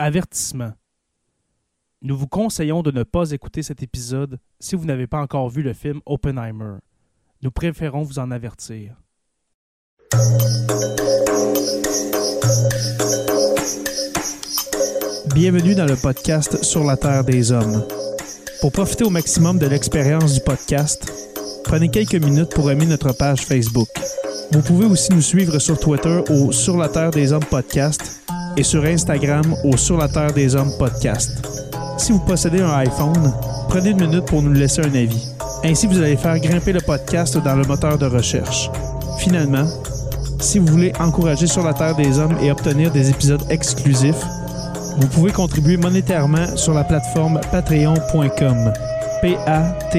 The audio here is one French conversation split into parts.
Avertissement. Nous vous conseillons de ne pas écouter cet épisode si vous n'avez pas encore vu le film Oppenheimer. Nous préférons vous en avertir. Bienvenue dans le podcast Sur la Terre des Hommes. Pour profiter au maximum de l'expérience du podcast, prenez quelques minutes pour aimer notre page Facebook. Vous pouvez aussi nous suivre sur Twitter au Sur la Terre des Hommes podcast et sur Instagram au Sur la Terre des Hommes podcast. Si vous possédez un iPhone, prenez une minute pour nous laisser un avis. Ainsi, vous allez faire grimper le podcast dans le moteur de recherche. Finalement, si vous voulez encourager Sur la Terre des Hommes et obtenir des épisodes exclusifs, vous pouvez contribuer monétairement sur la plateforme patreon.com. P-A-T-R-E-O-N.com.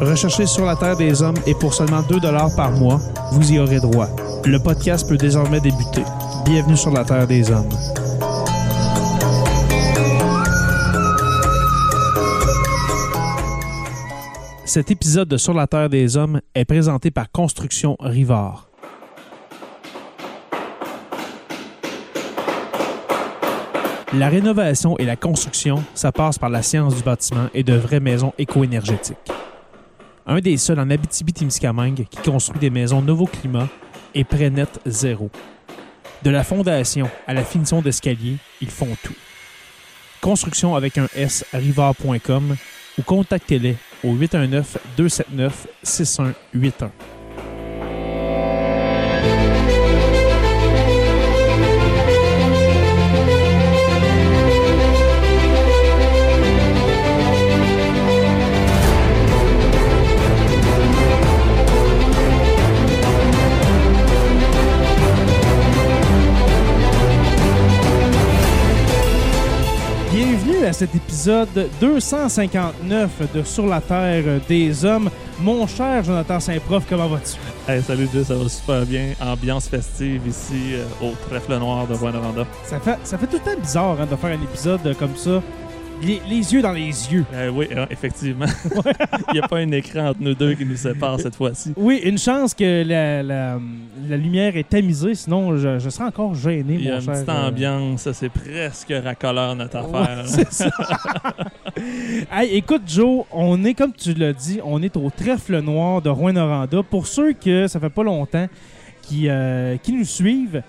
Recherchez sur la Terre des Hommes et pour seulement 2 par mois, vous y aurez droit. Le podcast peut désormais débuter. Bienvenue sur la Terre des Hommes. Cet épisode de Sur la Terre des Hommes est présenté par Construction Rivard. La rénovation et la construction, ça passe par la science du bâtiment et de vraies maisons éco-énergétiques. Un des seuls en Abitibi-Témiscamingue qui construit des maisons Novo Climat et Prénet Zéro. De la fondation à la finition d'escalier, ils font tout. Construction avec un S rivard.com ou contactez-les au 819 279 6181. À cet épisode 259 de Sur la Terre des Hommes. Mon cher Jonathan Saint-Prof, comment vas-tu? Hey, salut Dieu, ça va super bien. Ambiance festive ici euh, au trèfle noir de Rwanda. Ça fait, ça fait tout le temps bizarre hein, de faire un épisode comme ça. Les, les yeux dans les yeux. Euh, oui, euh, effectivement. Il n'y a pas un écran entre nous deux qui nous sépare cette fois-ci. Oui, une chance que la, la, la lumière est tamisée, sinon je, je serais encore gêné, Il y a mon une cher. petite euh, ambiance, c'est presque racoleur notre Ouais, affaire. c'est ça. Hey, écoute, Joe, on est, comme tu l'as dit, on est au trèfle noir de Rouen-Noranda. Pour ceux que ça fait pas longtemps qui, euh, qui nous suivent,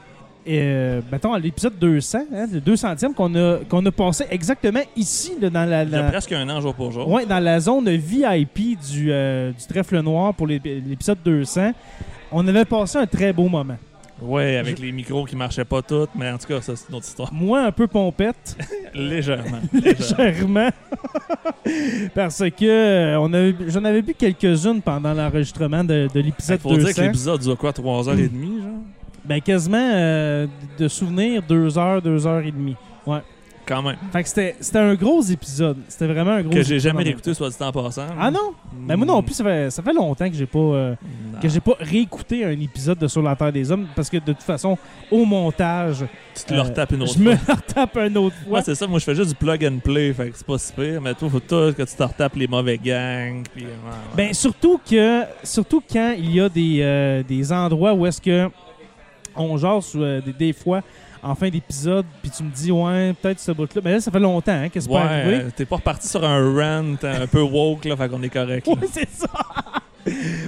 euh, mettons à l'épisode 200, hein, le 200e qu'on a, qu'on a passé exactement ici, là, dans la, Il y a la- presque un an jour pour jour. dans la zone VIP du, euh, du trèfle noir pour l'ép- l'épisode 200. On avait passé un très beau moment. Ouais, avec les micros qui marchaient pas toutes, mais en tout cas, ça c'est une autre histoire. Moi, un peu pompette. Légèrement. légèrement. Parce que euh, on avait, j'en avais bu quelques-unes pendant l'enregistrement de, l'épisode faut dire que 200. l'épisode dure quoi, 3h30, genre? Ben, quasiment euh, de souvenirs, deux heures, deux heures et demie. Ouais. Quand même. Fait que c'était, c'était un gros épisode. C'était vraiment un gros Que j'ai épisode en jamais même écouté, soit dit en passant. Ah non? Ben, moi non plus, ça fait, ça fait longtemps que j'ai pas, euh, Non. que j'ai pas réécouté un épisode de Sur la Terre des Hommes parce que de toute façon, au montage, Tu te le euh, retapes une autre je me fois. retape une autre fois. Ouais, c'est ça. Moi, je fais juste du plug and play, fait que c'est pas si pire. Mais toi, faut tout que tu te retapes les mauvais gangs. Puis, ouais, ouais. Ben surtout que surtout quand il y a des, euh, des endroits où est-ce que on jase euh, des, des fois en fin d'épisode puis tu me dis ouais peut-être ce bout là mais là ça fait longtemps hein, que c'est ouais, pas arrivé. euh, t'es pas reparti sur un rant un peu woke, là, fait qu'on est correct. là. Ouais, c'est ça.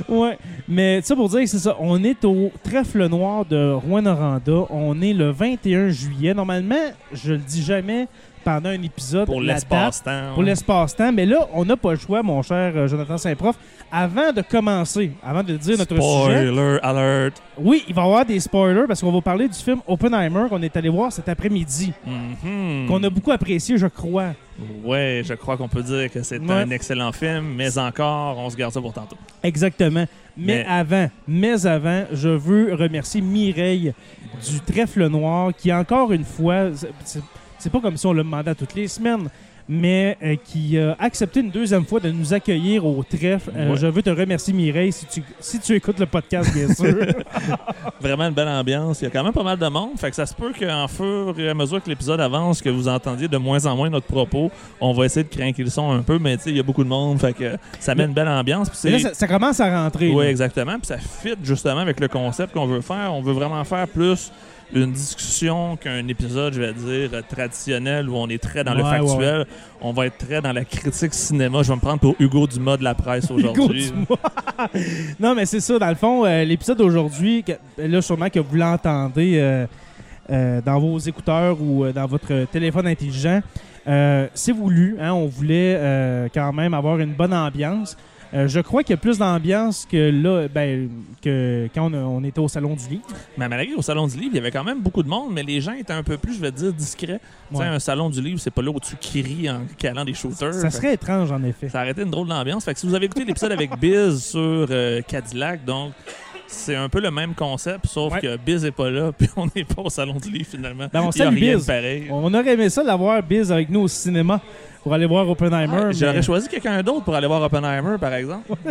ouais, mais ça pour dire que c'est ça, on est au trèfle noir de Rouen-Noranda, on est le 21 juillet. Normalement, je le dis jamais pendant un épisode Pour l'espace-temps. pour ouais. l'espace-temps. Mais là, on n'a pas le choix, mon cher euh, Jonathan Saint-Prof. Avant de commencer, avant de dire notre sujet, Spoiler alert. oui, il va y avoir des spoilers parce qu'on va parler du film Oppenheimer qu'on est allé voir cet après-midi, Mhm. qu'on a beaucoup apprécié, je crois. Ouais, je crois qu'on peut dire que c'est Ouais. un excellent film, mais encore, on se garde ça pour tantôt. Exactement. Mais, Mais- avant, mais avant, je veux remercier Mireille du Trèfle Noir qui, encore une fois, c'est- pas comme si on le demandait toutes les semaines, mais euh, qui a accepté une deuxième fois de nous accueillir au trèfle. Euh, Ouais. Je veux te remercier, Mireille, si tu, si tu écoutes le podcast, bien sûr. Vraiment une belle ambiance. Il y a quand même pas mal de monde. Fait que ça se peut qu'en fur et à mesure que l'épisode avance, que vous entendiez de moins en moins notre propos, on va essayer de craquer le son un peu, mais tu sais, il y a beaucoup de monde. Fait que ça met une belle ambiance. Puis là, ça, ça commence à rentrer. Oui, exactement. Puis ça fit justement avec le concept qu'on veut faire. On veut vraiment faire plus une discussion qu'un épisode, je vais dire, traditionnel où on est très dans le Ouais, factuel. On va être très dans la critique cinéma. Je vais me prendre pour Hugo Dumas de la presse aujourd'hui. Non, mais c'est ça, dans le fond, euh, l'épisode d'aujourd'hui, là, sûrement que vous l'entendez euh, euh, dans vos écouteurs ou dans votre téléphone intelligent, c'est voulu. hein, on voulait quand même avoir une bonne ambiance. Euh, je crois qu'il y a plus d'ambiance que là, ben, que quand on, a- on était au Salon du Livre. Mais malgré au Salon du Livre, il y avait quand même beaucoup de monde, mais les gens étaient un peu plus, je vais dire, discrets. Tu sais, Ouais. un Salon du Livre, c'est pas là où tu cries en calant des shooters. Ça Fait serait étrange, en effet. Ça aurait été une drôle d'ambiance. Fait que si vous avez écouté l'épisode avec Biz sur euh, Cadillac, donc c'est un peu le même concept, sauf Ouais. que Biz est pas là, puis on n'est pas au salon du livre finalement. Ben, on Il y a rien de Biz. pareil. On aurait aimé ça l'avoir Biz avec nous au cinéma pour aller voir Oppenheimer. Mais- J'aurais choisi quelqu'un d'autre pour aller voir Oppenheimer, par exemple.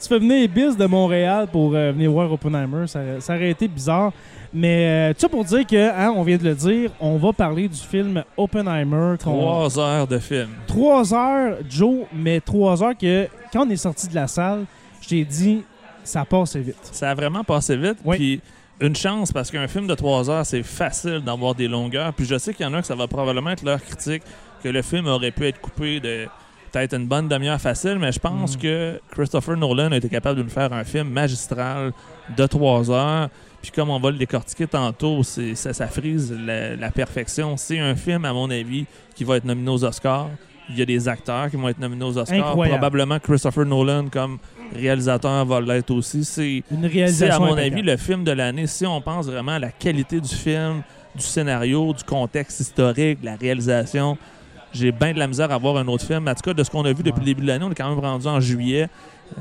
Tu fais venir Biz de Montréal pour euh, venir voir Oppenheimer, ça, ça aurait été bizarre. Mais euh, tout ça pour dire que, hein, on vient de le dire, on va parler du film Oppenheimer. Trois heures de film. Trois heures, Joe, mais trois heures que, quand on est sorti de la salle, je t'ai dit, ça passe vite. Ça a vraiment passé vite. Oui. Puis une chance, parce qu'un film de trois heures, c'est facile d'avoir des longueurs. Puis je sais qu'il y en a que ça va probablement être leur critique, que le film aurait pu être coupé de peut-être une bonne demi-heure facile, mais je pense Mm. que Christopher Nolan a été capable de nous faire un film magistral de trois heures. Puis comme on va le décortiquer tantôt, c'est, ça, ça frise la, la perfection. C'est un film, à mon avis, qui va être nominé aux Oscars. Il y a des acteurs qui vont être nominés aux Oscars. Incroyable. Probablement Christopher Nolan comme réalisateur va l'être aussi. C'est, Une c'est, réalisation à mon impeccable. avis, le film de l'année. Si on pense vraiment à la qualité du film, du scénario, du contexte historique, de la réalisation, j'ai bien de la misère à voir un autre film. En tout cas, de ce qu'on a vu depuis Ouais. le début de l'année, on est quand même rendu en juillet.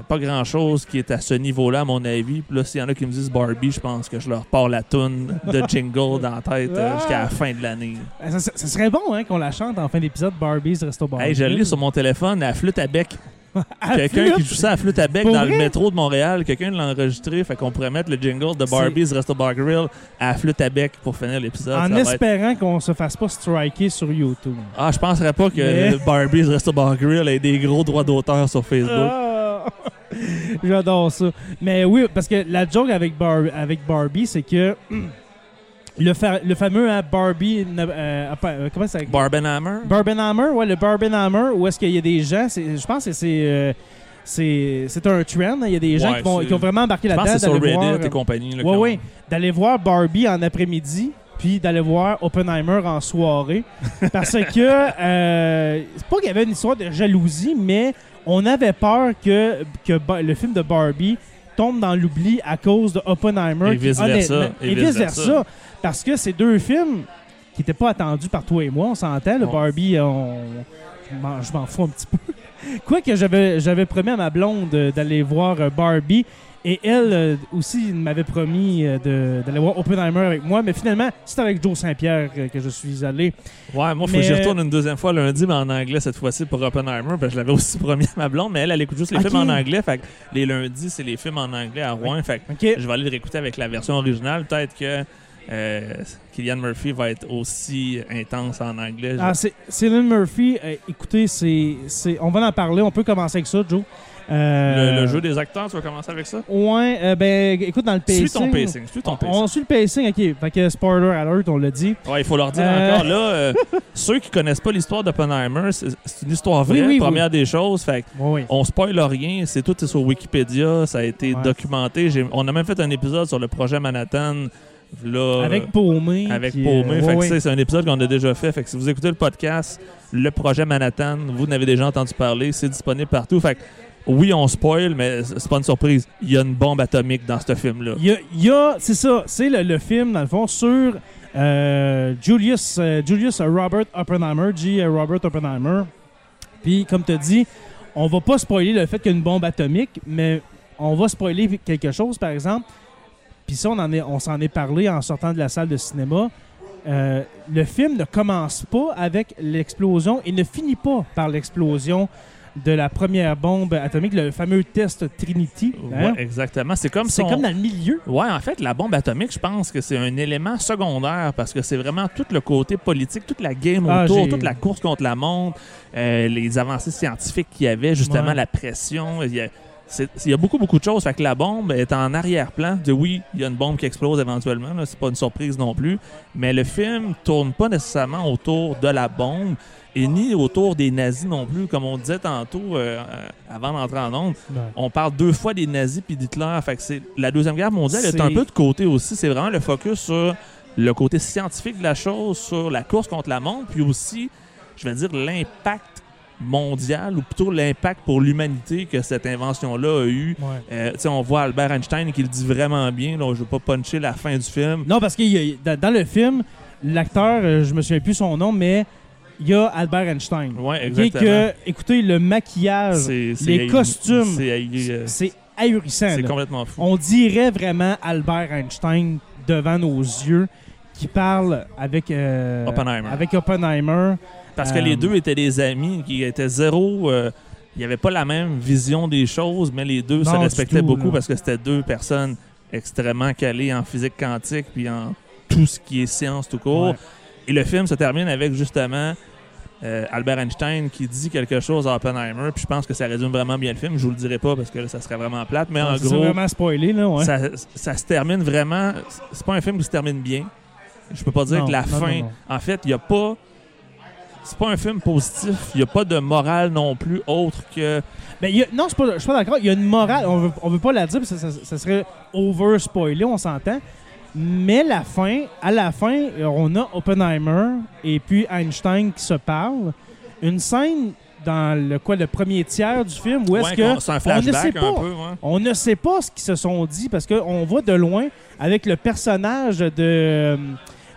Pas grand-chose qui est à ce niveau-là, à mon avis. Puis là, s'il y en a qui me disent Barbie, je pense que je leur pars la toune de jingle dans la tête euh, jusqu'à la fin de l'année. Ça, ça serait bon hein, qu'on la chante en fin d'épisode Barbie's Resto Bar. Hey, je l'ai sur mon téléphone, à flûte à bec. À Quelqu'un qui joue ça à flûte à bec Pour dans vrai? le métro de Montréal. Quelqu'un l'a enregistré, fait qu'on pourrait mettre le jingle de Barbie's Resto Bar Grill à flûte à bec pour finir l'épisode. En Ça va être- espérant qu'on se fasse pas striker sur YouTube. Ah, je penserais pas que Mais- Barbie's Resto Bar Grill ait des gros droits d'auteur sur Facebook. Ah! J'adore ça. Mais oui, parce que la joke avec, Bar- avec Barbie, c'est que le, fa- le fameux hein, Barbie. euh, euh, comment ça Barbenheimer? Barbenheimer, ouais, le Barbenheimer, où est-ce qu'il y a des gens, je pense que c'est. euh, c'est un trend. hein. Il y a des gens Ouais, qui, vont- qui ont vraiment embarqué là-dedans. c'est sur d'aller Reddit voir- et compagnie. ont- ouais. D'aller voir Barbie en après-midi, puis d'aller voir Oppenheimer en soirée. Parce que, euh, c'est pas qu'il y avait une histoire de jalousie, mais on avait peur que, que le film de Barbie tombe dans l'oubli à cause de Oppenheimer. Et vice-versa. Et Et vice-versa. Parce que ces deux films qui n'étaient pas attendus par toi et moi, on s'entend. Le Bon. Barbie, on, je m'en- fous un petit peu. Quoique j'avais j'avais promis à ma blonde euh, d'aller voir euh, Barbie et elle euh, aussi m'avait promis euh, de- d'aller voir Oppenheimer avec moi, mais finalement c'est avec Joe Saint-Pierre que, que je suis allé. Ouais, moi, faut Mais- que j'y retourne une deuxième fois lundi, mais en anglais cette fois-ci pour Oppenheimer. parce que je l'avais aussi promis à ma blonde, mais elle, elle écoute juste les Ok. films en anglais. Fait que les lundis, c'est les films en anglais à Rouen. Fait que Ok. je vais aller le réécouter avec la version originale. Peut-être que euh, Killian Murphy va être aussi intense en anglais. Ah, c'est Cillian Murphy, euh, écoutez, c'est c'est- on va en parler, on peut commencer avec ça, Joe. Euh, le, le jeu des acteurs, tu vas commencer avec ça? Ouais, euh, ben écoute dans le pacing. Suis ton pacing? Suis ton On, pacing? on suit le pacing, ok. Fait que spoiler alert, on l'a dit. Ouais, il faut leur dire Euh. encore. Là, euh, ceux qui connaissent pas l'histoire d'Oppenheimer, c'est c'est une histoire vraie, Oui, oui, première des choses. Fait on spoil rien, c'est tout est sur Wikipédia, ça a été Ouais. documenté. On a même fait un épisode sur le projet Manhattan. Là, Avec Paumé. avec Paumé. euh, Fait ouais, que ouais. c'est- c'est un épisode qu'on a déjà fait. Fait que si vous écoutez le podcast, le projet Manhattan, vous n'avez déjà entendu parler, c'est disponible partout. Fait que oui, on spoil, mais c'est pas une surprise. Il y a une bombe atomique dans ce film-là. Il y a, c'est ça, c'est le, film, dans le fond, sur euh, Julius, euh, Julius Robert Oppenheimer, G. Robert Oppenheimer. Puis, comme tu dit, on va pas spoiler le fait qu'il y a une bombe atomique, mais on va spoiler quelque chose, par exemple. Puis ça, on est- s'en est parlé en sortant de la salle de cinéma. Euh, le film ne commence pas avec l'explosion et ne finit pas par l'explosion de la première bombe atomique, le fameux test Trinity. hein? Ouais, exactement. C'est comme C'est comme dans le milieu. Ouais, en fait, la bombe atomique, je pense que c'est un élément secondaire parce que c'est vraiment tout le côté politique, toute la game Ah, autour, toute la course contre la montre, euh, les avancées scientifiques qu'il y avait, justement Ouais. la pression. Il y a- c'est- il y a beaucoup, beaucoup de choses. Fait que la bombe est en arrière-plan. De oui, il y a une bombe qui explose éventuellement. C'est pas une surprise non plus. Mais le film tourne pas nécessairement autour de la bombe et ni autour des nazis non plus. Comme on disait tantôt euh, euh, avant d'entrer en onde, Ouais. on parle deux fois des nazis puis d'Hitler. Fait que c'est la deuxième guerre mondiale est C'est- un peu de côté aussi. C'est vraiment le focus sur le côté scientifique de la chose, sur la course contre la montre, puis aussi, je vais dire, l'impact mondial ou plutôt l'impact pour l'humanité que cette invention-là a eu. Ouais. Euh, on voit Albert Einstein qui le dit vraiment bien. Là, je veux pas puncher la fin du film. Non, parce que dans, le film, l'acteur, euh, je me souviens plus son nom, mais il y a Albert Einstein. Est exactement. que, écoutez, le maquillage, les costumes, c'est euh, c'est ahurissant. c'est complètement fou. On dirait vraiment Albert Einstein devant nos yeux qui parle avec, euh, Oppenheimer. avec Oppenheimer. Parce que Euh, les deux étaient des amis qui étaient zéro. euh, il n'y avait pas la même vision des choses, mais les deux se Non, respectaient tout, beaucoup là. parce que c'était deux personnes extrêmement calées en physique quantique puis en tout ce qui est science tout court. Ouais. Et le film se termine avec justement euh, Albert Einstein qui dit quelque chose à Oppenheimer. Puis je pense que ça résume vraiment bien le film. Je vous le dirai pas parce que là, ça serait vraiment plate. Mais en C'est gros, vraiment spoilé, là, ouais. ça, ça se termine vraiment. C'est pas un film qui se termine bien. Je peux pas dire Non, que la non, fin. non, non. En fait, il y a pas. C'est pas un film positif. Il y a pas de morale non plus autre que. Ben, y a- non, je suis pas, je suis pas d'accord. Il y a une morale. On veut, on veut pas la dire parce que ça, ça- ça serait over spoilé, on s'entend. Mais la fin, à la fin, euh, on a Oppenheimer et puis Einstein qui se parlent. Une scène dans le quoi le premier tiers du film où est-ce Ouais, que on ne sait pas. un peu. ouais. on ne sait pas ce qu'ils se sont dit parce qu'on voit de loin avec le personnage de,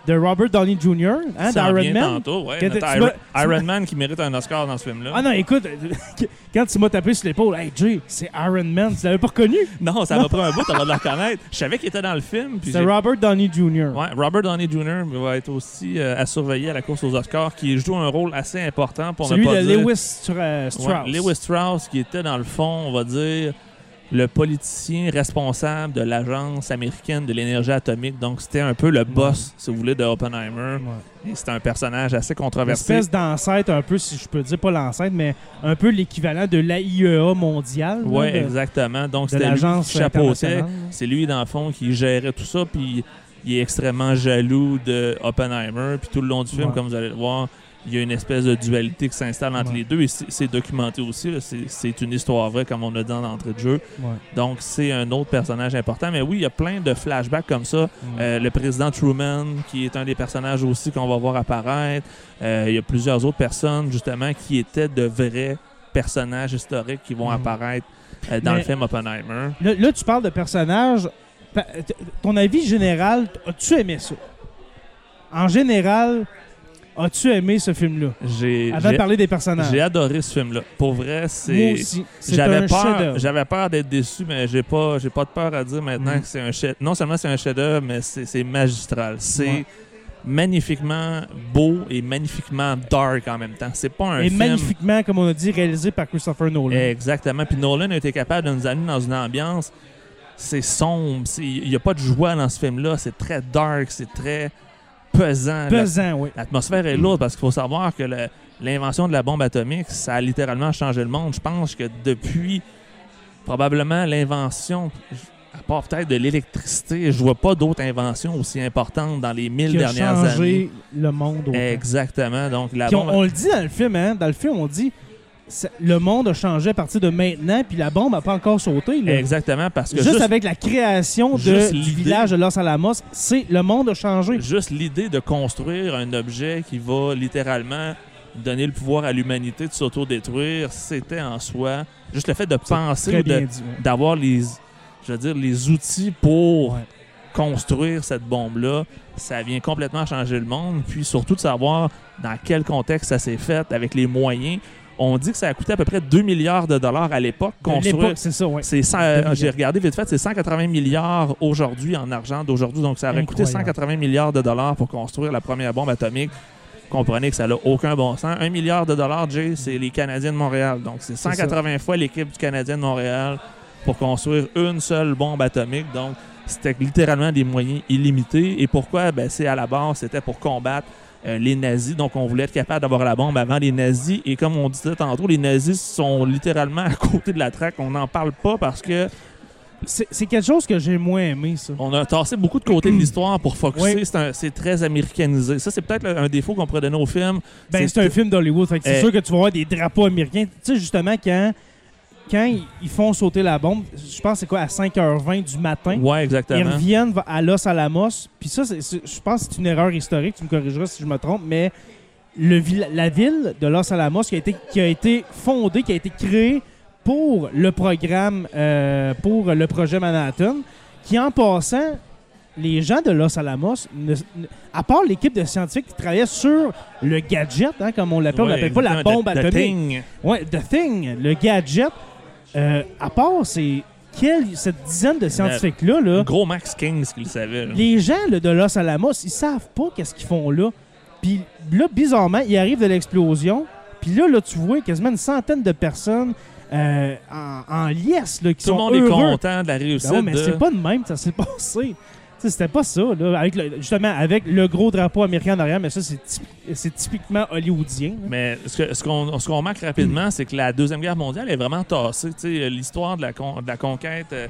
de Robert Downey Jr. Hein, d'Iron Man. tantôt, ouais. Iron, Iron Man qui mérite un Oscar dans ce film-là. Ah non, écoute, quand tu m'as tapé sur l'épaule, hey Jay, c'est Iron Man, tu l'avais pas reconnu? Non, ça m'a pris un bout avant de le reconnaître. Je savais qu'il était dans le film. C'est Robert Downey Jr. Ouais, Robert Downey Jr. va être aussi euh, à surveiller à la course aux Oscars, qui joue un rôle assez important pour Celui ne pas de dire... Lewis Stra- Strauss. Ouais, Lewis Strauss, qui était dans le fond, on va dire, le politicien responsable de l'agence américaine de l'énergie atomique. Donc, c'était un peu le boss, si vous voulez, de Oppenheimer. Ouais. Et c'était un personnage assez Une controversé. espèce d'ancêtre, un peu, si je peux dire, pas l'ancêtre, mais un peu l'équivalent de l'AIEA mondiale. Oui, exactement. Donc, c'était lui qui l'agence chapeautait. C'est lui, dans le fond, qui gérait tout ça. Puis, il est extrêmement jaloux de Oppenheimer. Puis, tout le long du film, Ouais. comme vous allez le voir, il y a une espèce de dualité qui s'installe entre Ouais. les deux. Et c'est documenté aussi. C'est- une histoire vraie, comme on a dit en entrée de jeu. Ouais. Donc, c'est un autre personnage important. Mais oui, il y a plein de flashbacks comme ça. Ouais. Euh, le président Truman, qui est un des personnages aussi qu'on va voir apparaître. Euh, il y a plusieurs autres personnes, justement, qui étaient de vrais personnages historiques qui vont apparaître euh, dans Mais- le film Oppenheimer. Là, là, tu parles de personnages. Ton avis général, as-tu aimé ça? En général, as-tu aimé ce film-là? J'ai Avant de parler des personnages. j'ai adoré ce film-là. Pour vrai, Moi c'est. aussi. C'est J'avais peur, j'avais peur d'être déçu, mais j'ai pas, j'ai pas de peur à dire maintenant Mhm. que c'est un chef. Non seulement c'est un chef-d'œuvre, mais c'est c'est magistral. C'est Ouais. magnifiquement beau et magnifiquement dark en même temps. C'est pas un Et film. magnifiquement, comme on a dit, réalisé par Christopher Nolan. Exactement. Puis Nolan a été capable de nous amener dans une ambiance. C'est sombre. Il n'y a pas de joie dans ce film-là. C'est très dark. C'est très pesant. Pesant, oui. L'atmosphère est lourde parce qu'il faut savoir que l'invention de la bombe atomique, ça a littéralement changé le monde. Je pense que depuis probablement l'invention, à part peut-être de l'électricité, je vois pas d'autres inventions aussi importantes dans les mille Qui a dernières changé années. le monde. autant. Exactement. Donc la Puis on, bombe. on le dit dans le film, hein? Dans le film, on dit le monde a changé à partir de maintenant, puis la bombe n'a pas encore sauté. là. Exactement parce que Juste, juste, avec la création de, du village de Los Alamos, c'est le monde a changé. juste l'idée de construire un objet qui va littéralement donner le pouvoir à l'humanité de s'autodétruire, c'était en soi juste le fait de penser ouais. d'avoir les je veux dire les outils pour Ouais. construire cette bombe là, ça vient complètement changer le monde, puis surtout de savoir dans quel contexte ça s'est fait avec les moyens. On dit que ça a coûté à peu près 2 milliards de dollars à l'époque construire c'est ça, cent- milliards. j'ai regardé vite fait, c'est 180 milliards aujourd'hui en argent d'aujourd'hui. Donc, ça aurait coûté Incroyable. 180 milliards de dollars pour construire la première bombe atomique. Comprenez que ça n'a aucun bon sens. Un milliard de dollars, Jay, c'est les Canadiens de Montréal. Donc, c'est 180 fois l'équipe du Canadien de Montréal pour construire une seule bombe atomique. Donc, c'était littéralement des moyens illimités. Et pourquoi? Ben, c'est à la base, c'était pour combattre euh, les nazis. Donc, on voulait être capable d'avoir la bombe avant les nazis. Et comme on disait tantôt, les nazis sont littéralement à côté de la traque. On n'en parle pas parce que C'est quelque chose que j'ai moins aimé, ça. on a tassé beaucoup de côté de l'histoire pour focuser. Oui. C'est très américanisé. Ça, c'est peut-être un défaut qu'on pourrait donner au film. Ben, c'est un film d'Hollywood. C'est Eh. sûr que tu vas voir des drapeaux américains. Tu sais, justement, quand, quand ils- ils font sauter la bombe, je pense que c'est quoi, à 5h20 du matin, Ouais, ils exactement. reviennent à Los Alamos. Puis ça, je pense que c'est une erreur historique. Tu me corrigeras si je me trompe, mais le la ville de Los Alamos qui a, été, qui a été fondée, qui a été créée pour le programme, euh, pour le projet Manhattan, qui en passant, les gens de Los Alamos, ne- ne- à part l'équipe de scientifiques qui travaillait sur le gadget, hein, comme on l'appelle, on Ouais, l'appelle pas la bombe The- The atomique. Thing. Ouais, The Thing, le gadget. Euh, à part ces, quelle- cette dizaine de scientifiques-là, là, Gros Max Kings qui le savait. là. les gens là, de Los Alamos, ils savent pas qu'est-ce qu'ils font là. Puis là, bizarrement, ils arrivent de l'explosion. Puis là, là, tu vois quasiment une centaine de personnes euh, en, en liesse là, qui Tout le sont monde est heureux. content de la réussite. Ben ouais, mais de- c'est pas de même, ça s'est passé. C'était pas ça, là, avec le- justement avec le gros drapeau américain en arrière, mais ça, c'est typ- c'est typiquement hollywoodien. là. Mais ce qu'on ce remarque rapidement, c'est que la Deuxième Guerre mondiale est vraiment tassée. L'histoire de, la con- de la conquête euh,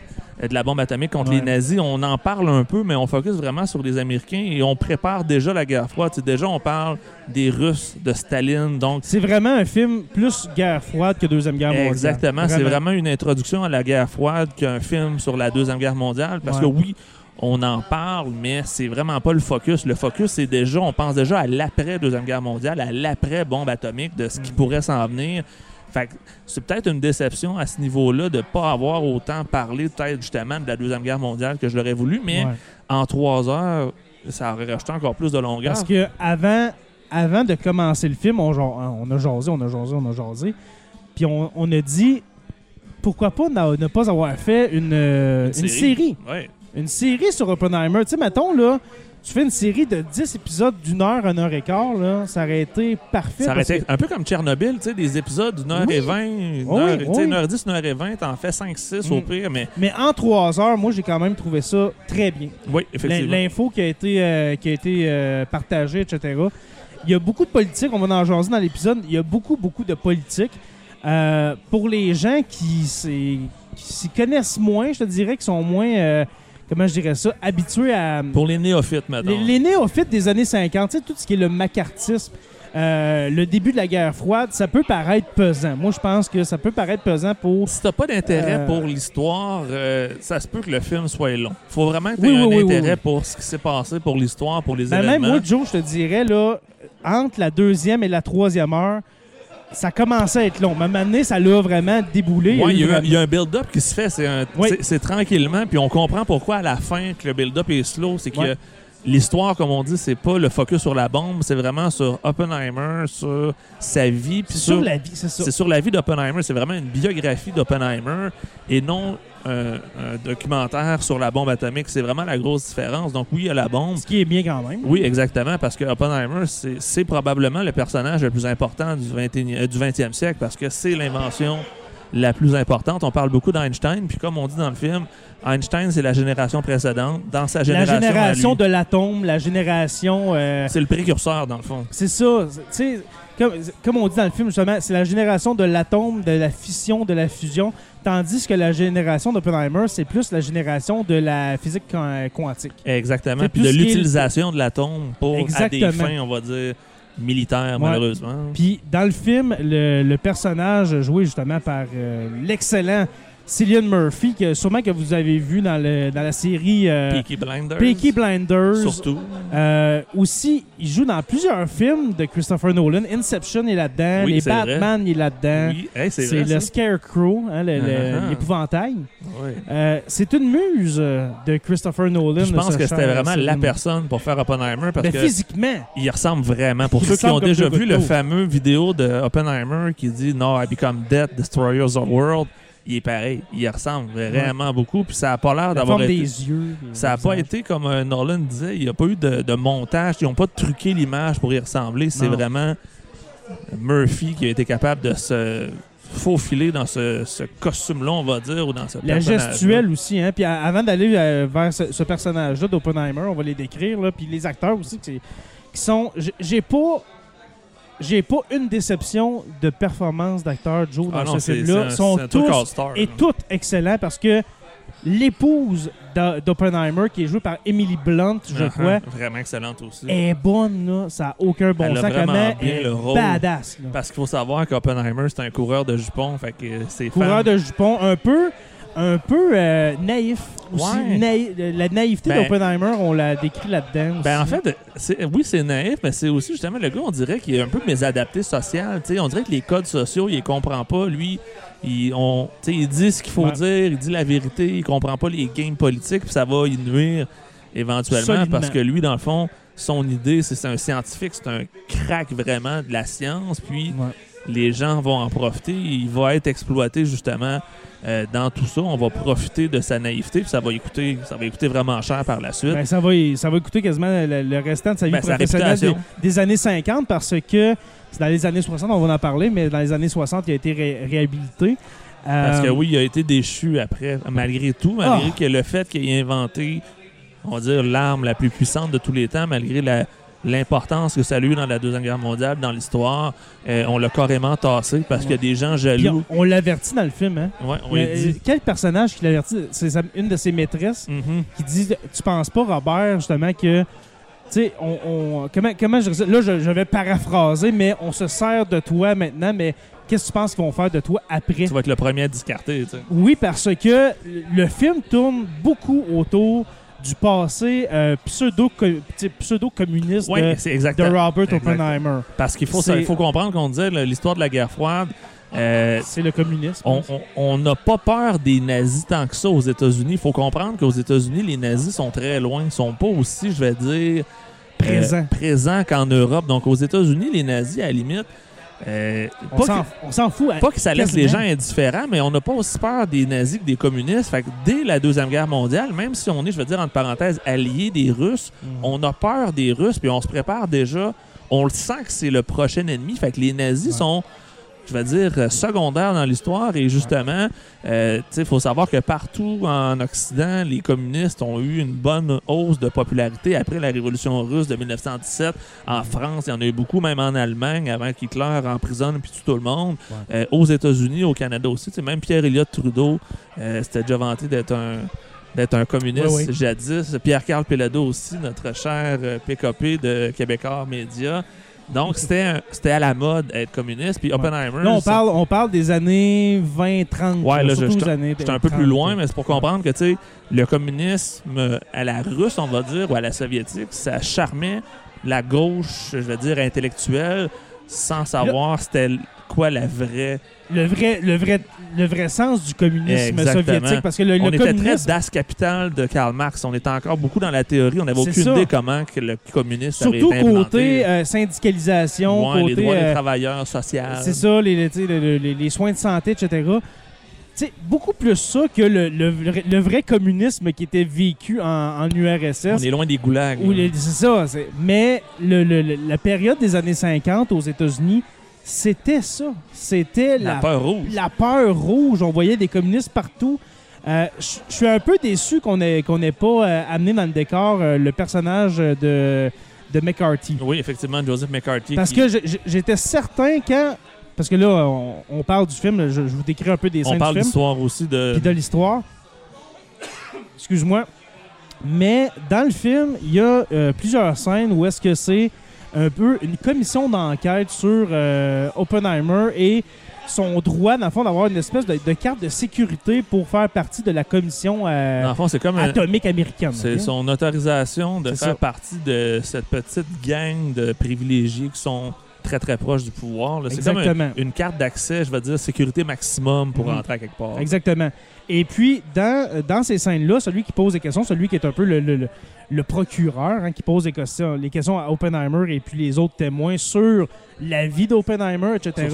de la bombe atomique contre Ouais. les nazis, on en parle un peu, mais on focus vraiment sur les Américains et on prépare déjà la guerre froide. Déjà, on parle des Russes, de Staline. Donc, C'est vraiment un film plus guerre froide que Deuxième Guerre mondiale. exactement, c'est vraiment une introduction à la guerre froide qu'un film sur la Deuxième Guerre mondiale. Parce Ouais. que oui, on en parle, mais c'est vraiment pas le focus. Le focus, c'est déjà, on pense déjà à l'après Deuxième Guerre mondiale, à l'après bombe atomique, de ce qui Mm. pourrait s'en venir. Fait que c'est peut-être une déception à ce niveau-là de ne pas avoir autant parlé peut-être justement de la Deuxième Guerre mondiale que je l'aurais voulu, mais Ouais. en trois heures, ça aurait rajouté encore plus de longueur. Parce que avant, avant de commencer le film, on, a jasé, on a jasé, on a jasé. Puis on, on a dit pourquoi pas ne pas avoir fait une, euh, une série? Ouais. Une série sur Oppenheimer. Tu sais, mettons, là, tu fais une série de 10 épisodes d'une heure, une heure et quart, là, ça aurait été parfait. Ça aurait été que- un peu comme Tchernobyl, tu sais, des épisodes d'une heure Oui. et vingt, une Oui, heure, oui. une heure dix, une heure et vingt, t'en fais cinq, six au Mm. pire, mais Mais en trois heures, moi, j'ai quand même trouvé ça très bien. oui, effectivement. L'info qui a été, euh, qui a été euh, partagée, etc. Il y a beaucoup de politique, on va en jaser dans l'épisode. Il y a beaucoup, beaucoup de politique. Euh, pour les gens qui s'y connaissent moins, je te dirais, qui sont moins, comment je dirais ça, habitués à. Pour les néophytes, maintenant. Les, les néophytes des années 50, tu sais, tout ce qui est le macartisme, euh, le début de la guerre froide, ça peut paraître pesant. Moi, je pense que ça peut paraître pesant pour. Si t'as pas d'intérêt Euh, pour l'histoire, euh, ça se peut que le film soit long. Faut vraiment que Oui, t'aies un oui, intérêt pour ce qui s'est passé, pour l'histoire, pour les Ben, même événements. moi, Joe, je te dirais, là, entre la deuxième et la troisième heure, ça commençait à être long. Mais maintenant, ça l'a vraiment déboulé. Ouais, il y, a eu- vraiment- il y a un build-up qui se fait, c'est un- Oui. tranquillement, puis on comprend pourquoi à la fin que le build-up est slow, c'est que Ouais. l'histoire, comme on dit, c'est pas le focus sur la bombe, c'est vraiment sur Oppenheimer, sur sa vie, puis C'est sur la vie, c'est ça. C'est sur la vie d'Oppenheimer. C'est vraiment une biographie d'Oppenheimer et non un documentaire sur la bombe atomique. C'est vraiment la grosse différence. Donc oui, il y a la bombe. Ce qui est bien quand même. Oui, exactement, parce que Oppenheimer, c'est probablement le personnage le plus important du 20e, euh, du 20e siècle parce que c'est l'invention la plus importante. On parle beaucoup d'Einstein, puis comme on dit dans le film, Einstein, c'est la génération précédente. Dans sa La génération, à génération lui, de l'atome, la génération. euh, C'est le précurseur, dans le fond. c'est ça. Tu sais, comme, comme on dit dans le film, justement, c'est la génération de l'atome, de la fission, de la fusion. Tandis que la génération d'Oppenheimer, c'est plus la génération de la physique quan- quantique. Exactement. Puis de est- l'utilisation de l'atome pour à des fins, on va dire, militaires, Ouais. malheureusement. Puis dans le film, le, le personnage joué justement par euh, l'excellent Cillian Murphy, que sûrement que vous avez vu dans, le, dans la série euh, Peaky Blinders. Peaky Blinders. Surtout. Euh, aussi, il joue dans plusieurs films de Christopher Nolan. Inception est là-dedans, Oui, les vrai. Batman il est là-dedans. Oui, Hey, c'est vrai. le ça. Scarecrow, hein, le- Uh-huh. l'épouvantail. Ouais. Euh, c'est une muse de Christopher Nolan. Puis Je pense que c'était vraiment la personne pour faire Oppenheimer parce Ben, que physiquement. il ressemble vraiment. Pour ceux qui ont déjà vu le fameux vidéo de Oppenheimer qui dit No, I become death, destroyers of the world, il est pareil. Il ressemble vraiment beaucoup. Puis ça a pas l'air La d'avoir été. des yeux. et Ça n'a pas été comme euh, Nolan disait, il n'y a pas eu de, de montage, ils n'ont pas truqué l'image pour y ressembler. C'est vraiment Murphy qui a été capable de se faufiler dans ce, ce costume-là, on va dire, ou dans ce La gestuelle aussi, hein. Puis avant d'aller euh, vers ce, ce personnage-là d'Oppenheimer, on va les décrire, là. Puis les acteurs aussi, qui, qui sont. J'ai pas. J'ai pas une déception de performance d'acteurs, Joe, dans Ah non, ce c'est film-là. c'est sont c'est un tous et toutes excellents parce que l'épouse d'O- d'Oppenheimer, qui est jouée par Emily Blunt, je Uh-huh. crois, Vraiment excellente aussi. est bonne, là. Ça n'a aucun bon Elle sens. vraiment Comment bien elle le rôle. badass, là. Parce qu'il faut savoir qu'Oppenheimer, c'est un coureur de jupons. Fait que ses Coureur fans- de jupons, un peu, un peu euh, naïf aussi. Ouais. Naï- la naïveté Ben- d'Oppenheimer, on l'a décrit là-dedans. Ben, en fait, oui, c'est naïf, mais c'est aussi justement le gars, on dirait qu'il est un peu mésadapté social. on dirait que les codes sociaux, il les comprend pas. Lui, il, on, il dit ce qu'il faut Ouais. dire, il dit la vérité, il comprend pas les games politiques, puis ça va y nuire éventuellement Solidement. parce que lui, dans le fond, son idée, c'est c'est un scientifique, c'est un crack vraiment de la science, puis Ouais. Les gens vont en profiter. Il va être exploité justement euh, dans tout ça. On va profiter de sa naïveté, puis ça va coûter, ça va lui coûter vraiment cher par la suite. Ben, ça, va, ça va coûter quasiment le, le restant de sa vie Ben, sa professionnelle des, années 50 parce que c'est dans les années 60, on va en parler, mais dans les années 60, il a été ré- réhabilité. Parce que Euh, oui, il a été déchu après, malgré tout, malgré Ah. que le fait qu'il ait inventé, on va dire, l'arme la plus puissante de tous les temps, malgré la- l'importance que ça a eu dans la Deuxième Guerre mondiale, dans l'histoire, euh, on l'a carrément tassé parce qu'il y a des gens jaloux. on, on l'avertit dans le film. Hein? Ouais, on Mais, lui dit. euh, quel personnage qui l'avertit? C'est une de ses maîtresses Mhm. qui dit Tu penses pas, Robert, justement, que. Tu sais, on, on- comment, comment je dirais ça? Là, je, je vais paraphraser, mais on se sert de toi maintenant, mais qu'est-ce que tu penses qu'ils vont faire de toi après? Tu vas être le premier à discarter. tu sais. Oui, parce que le film tourne beaucoup autour du passé euh, pseudo- pseudo-communiste Oui, de, de. Robert. Oppenheimer. Parce qu'il faut, il faut comprendre qu'on disait l'histoire de la guerre froide. euh, C'est le communisme. on- on- n'a pas peur des nazis tant que ça aux États-Unis. Il faut comprendre qu'aux États-Unis, les nazis sont très loin. Ils sont pas aussi, je vais dire, Présents. euh, présents qu'en Europe. Donc, aux États-Unis, les nazis, à la limite, euh, on s'en- fout. hein. pas que ça laisse les gens indifférents, mais on n'a pas aussi peur des nazis que des communistes. Fait que dès la Deuxième Guerre mondiale, même si on est, je veux dire, entre parenthèses, alliés des Russes, Mhm. on a peur des Russes, puis on se prépare déjà. On le sent que c'est le prochain ennemi. Fait que les nazis Ouais. sont, je vais dire, euh, secondaires dans l'histoire. Et justement, euh, il faut savoir que partout en Occident, les communistes ont eu une bonne hausse de popularité après la révolution russe de 1917. En France, il y en a eu beaucoup, même en Allemagne, avant qu'Hitler emprisonne puis tout le monde. Euh, aux États-Unis, au Canada aussi. Même Pierre Elliott Trudeau, euh, c'était déjà vanté d'être un d'être un communiste Oui, oui. jadis. Pierre-Carl Pelado aussi, notre cher PKP de Québécois Média. Donc, c'était à la mode être communiste. Puis Oppenheimer... Là, on parle, on parle des années 20-30. Ouais, là, J'étais un peu 30. plus loin, mais c'est pour comprendre que, tu sais, le communisme à la russe, on va dire, ou à la soviétique, ça charmait la gauche, je veux dire, intellectuelle, sans savoir c'était quoi la vraie... Le vrai, le, vrai, le vrai sens du communisme Exactement. soviétique. Parce que le, on le était très Das Capital de Karl Marx. On était encore beaucoup dans la théorie. On n'avait aucune ça. idée comment que le communisme avait surtout été côté euh, syndicalisation, Ouais, côté. les droits des euh, travailleurs, sociaux. C'est ça, les, les, les soins de santé, etc. Tu sais, beaucoup plus ça que le, le vrai- le vrai communisme qui était vécu en, en On URSS. est loin des goulags. C'est ça. Mais le- le- le- la période des années 50 aux États-Unis, c'était ça. C'était La la, peur rouge. la peur rouge. On voyait des communistes partout. Euh, Je suis un peu déçu qu'on n'ait pas euh, amené dans le décor euh, le personnage de, de McCarthy. Oui, effectivement, Joseph McCarthy. Parce qui- que j'étais certain quand. Parce que là, on, on parle du film, je, je vous décris un peu des on scènes parle du film d'histoire aussi de. puis de l'histoire. Excuse-moi. Mais dans le film, il y a plusieurs scènes où est-ce que c'est un peu une commission d'enquête sur euh, Oppenheimer et son droit, dans le fond, d'avoir une espèce de, de carte de sécurité pour faire partie de la commission euh, Dans le fond, c'est comme un- atomique américaine. C'est son autorisation de faire ça. partie de cette petite gang de privilégiés qui sont très très proches du pouvoir. C'est comme un- une carte d'accès, je vais dire, sécurité maximum pour Mhm. entrer à quelque part. Exactement. Et puis, dans, euh, dans ces scènes-là, celui qui pose des questions, celui qui est un peu le, le- le- procureur, hein, qui pose des questions, les questions à Oppenheimer et puis les autres témoins sur la vie d'Oppenheimer, etc.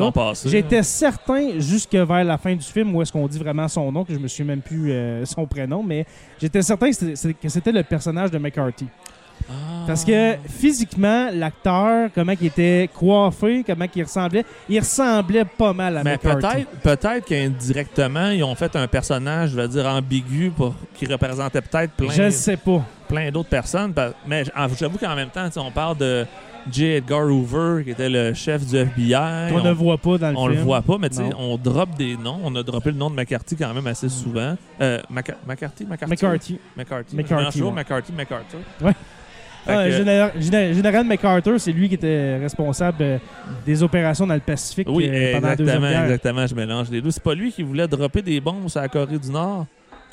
J'étais certain, jusque vers la fin du film, où est-ce qu'on dit vraiment son nom, que je me souviens même plus euh, son prénom, mais j'étais certain que c'était le personnage de McCarthy. Parce que physiquement, l'acteur, comment il était coiffé, comment il ressemblait, il ressemblait pas mal à Mais McCarthy. peut-être peut-être qu'indirectement, ils ont fait un personnage, je vais dire, ambigu pour, qui représentait peut-être plein, Je sais pas. plein d'autres personnes. Mais j'avoue qu'en même temps, on parle de J. Edgar Hoover, qui était le chef du FBI. On, ne voit pas dans le on film. le voit pas, mais tu sais, on drop des noms. On a droppé le nom de McCarthy quand même assez souvent. Euh, McCarthy, McCarthy, McCarthy. McCarthy. McCarthy, ouais. McCarthy, McArthur. Ouais. Ah, que- Général, Géné- Général MacArthur, c'est lui qui était responsable euh, des opérations dans le Pacifique oui, euh, pendant exactement, Guerre. exactement. Je mélange les deux. C'est pas lui qui voulait dropper des bombes sur la Corée du Nord?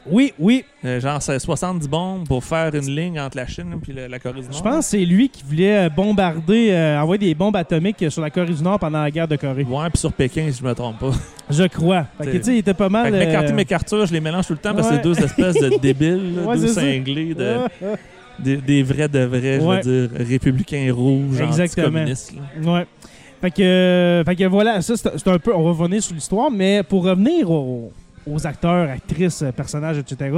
Oui, oui. Euh, genre, c'est 70 bombes pour faire une ligne entre la Chine et la, la Corée du Nord? Je pense que c'est lui qui voulait euh, bombarder, euh, envoyer des bombes atomiques sur la Corée du Nord pendant la guerre de Corée. Ouais, puis sur Pékin, si je me trompe pas. Je crois. Fait que, tu sais, il était pas mal. Fait que euh, McCarthy, McArthur, je les mélange tout le temps parce que c'est deux espèces de débiles, Ouais, deux cinglés, de. Des, des vrais de vrais, je veux dire, républicains rouges, Exactement. Ouais. Fait que, euh, fait que voilà, ça c'est c'est un peu. On va revenir sur l'histoire, mais pour revenir aux, aux acteurs, actrices, personnages, etc.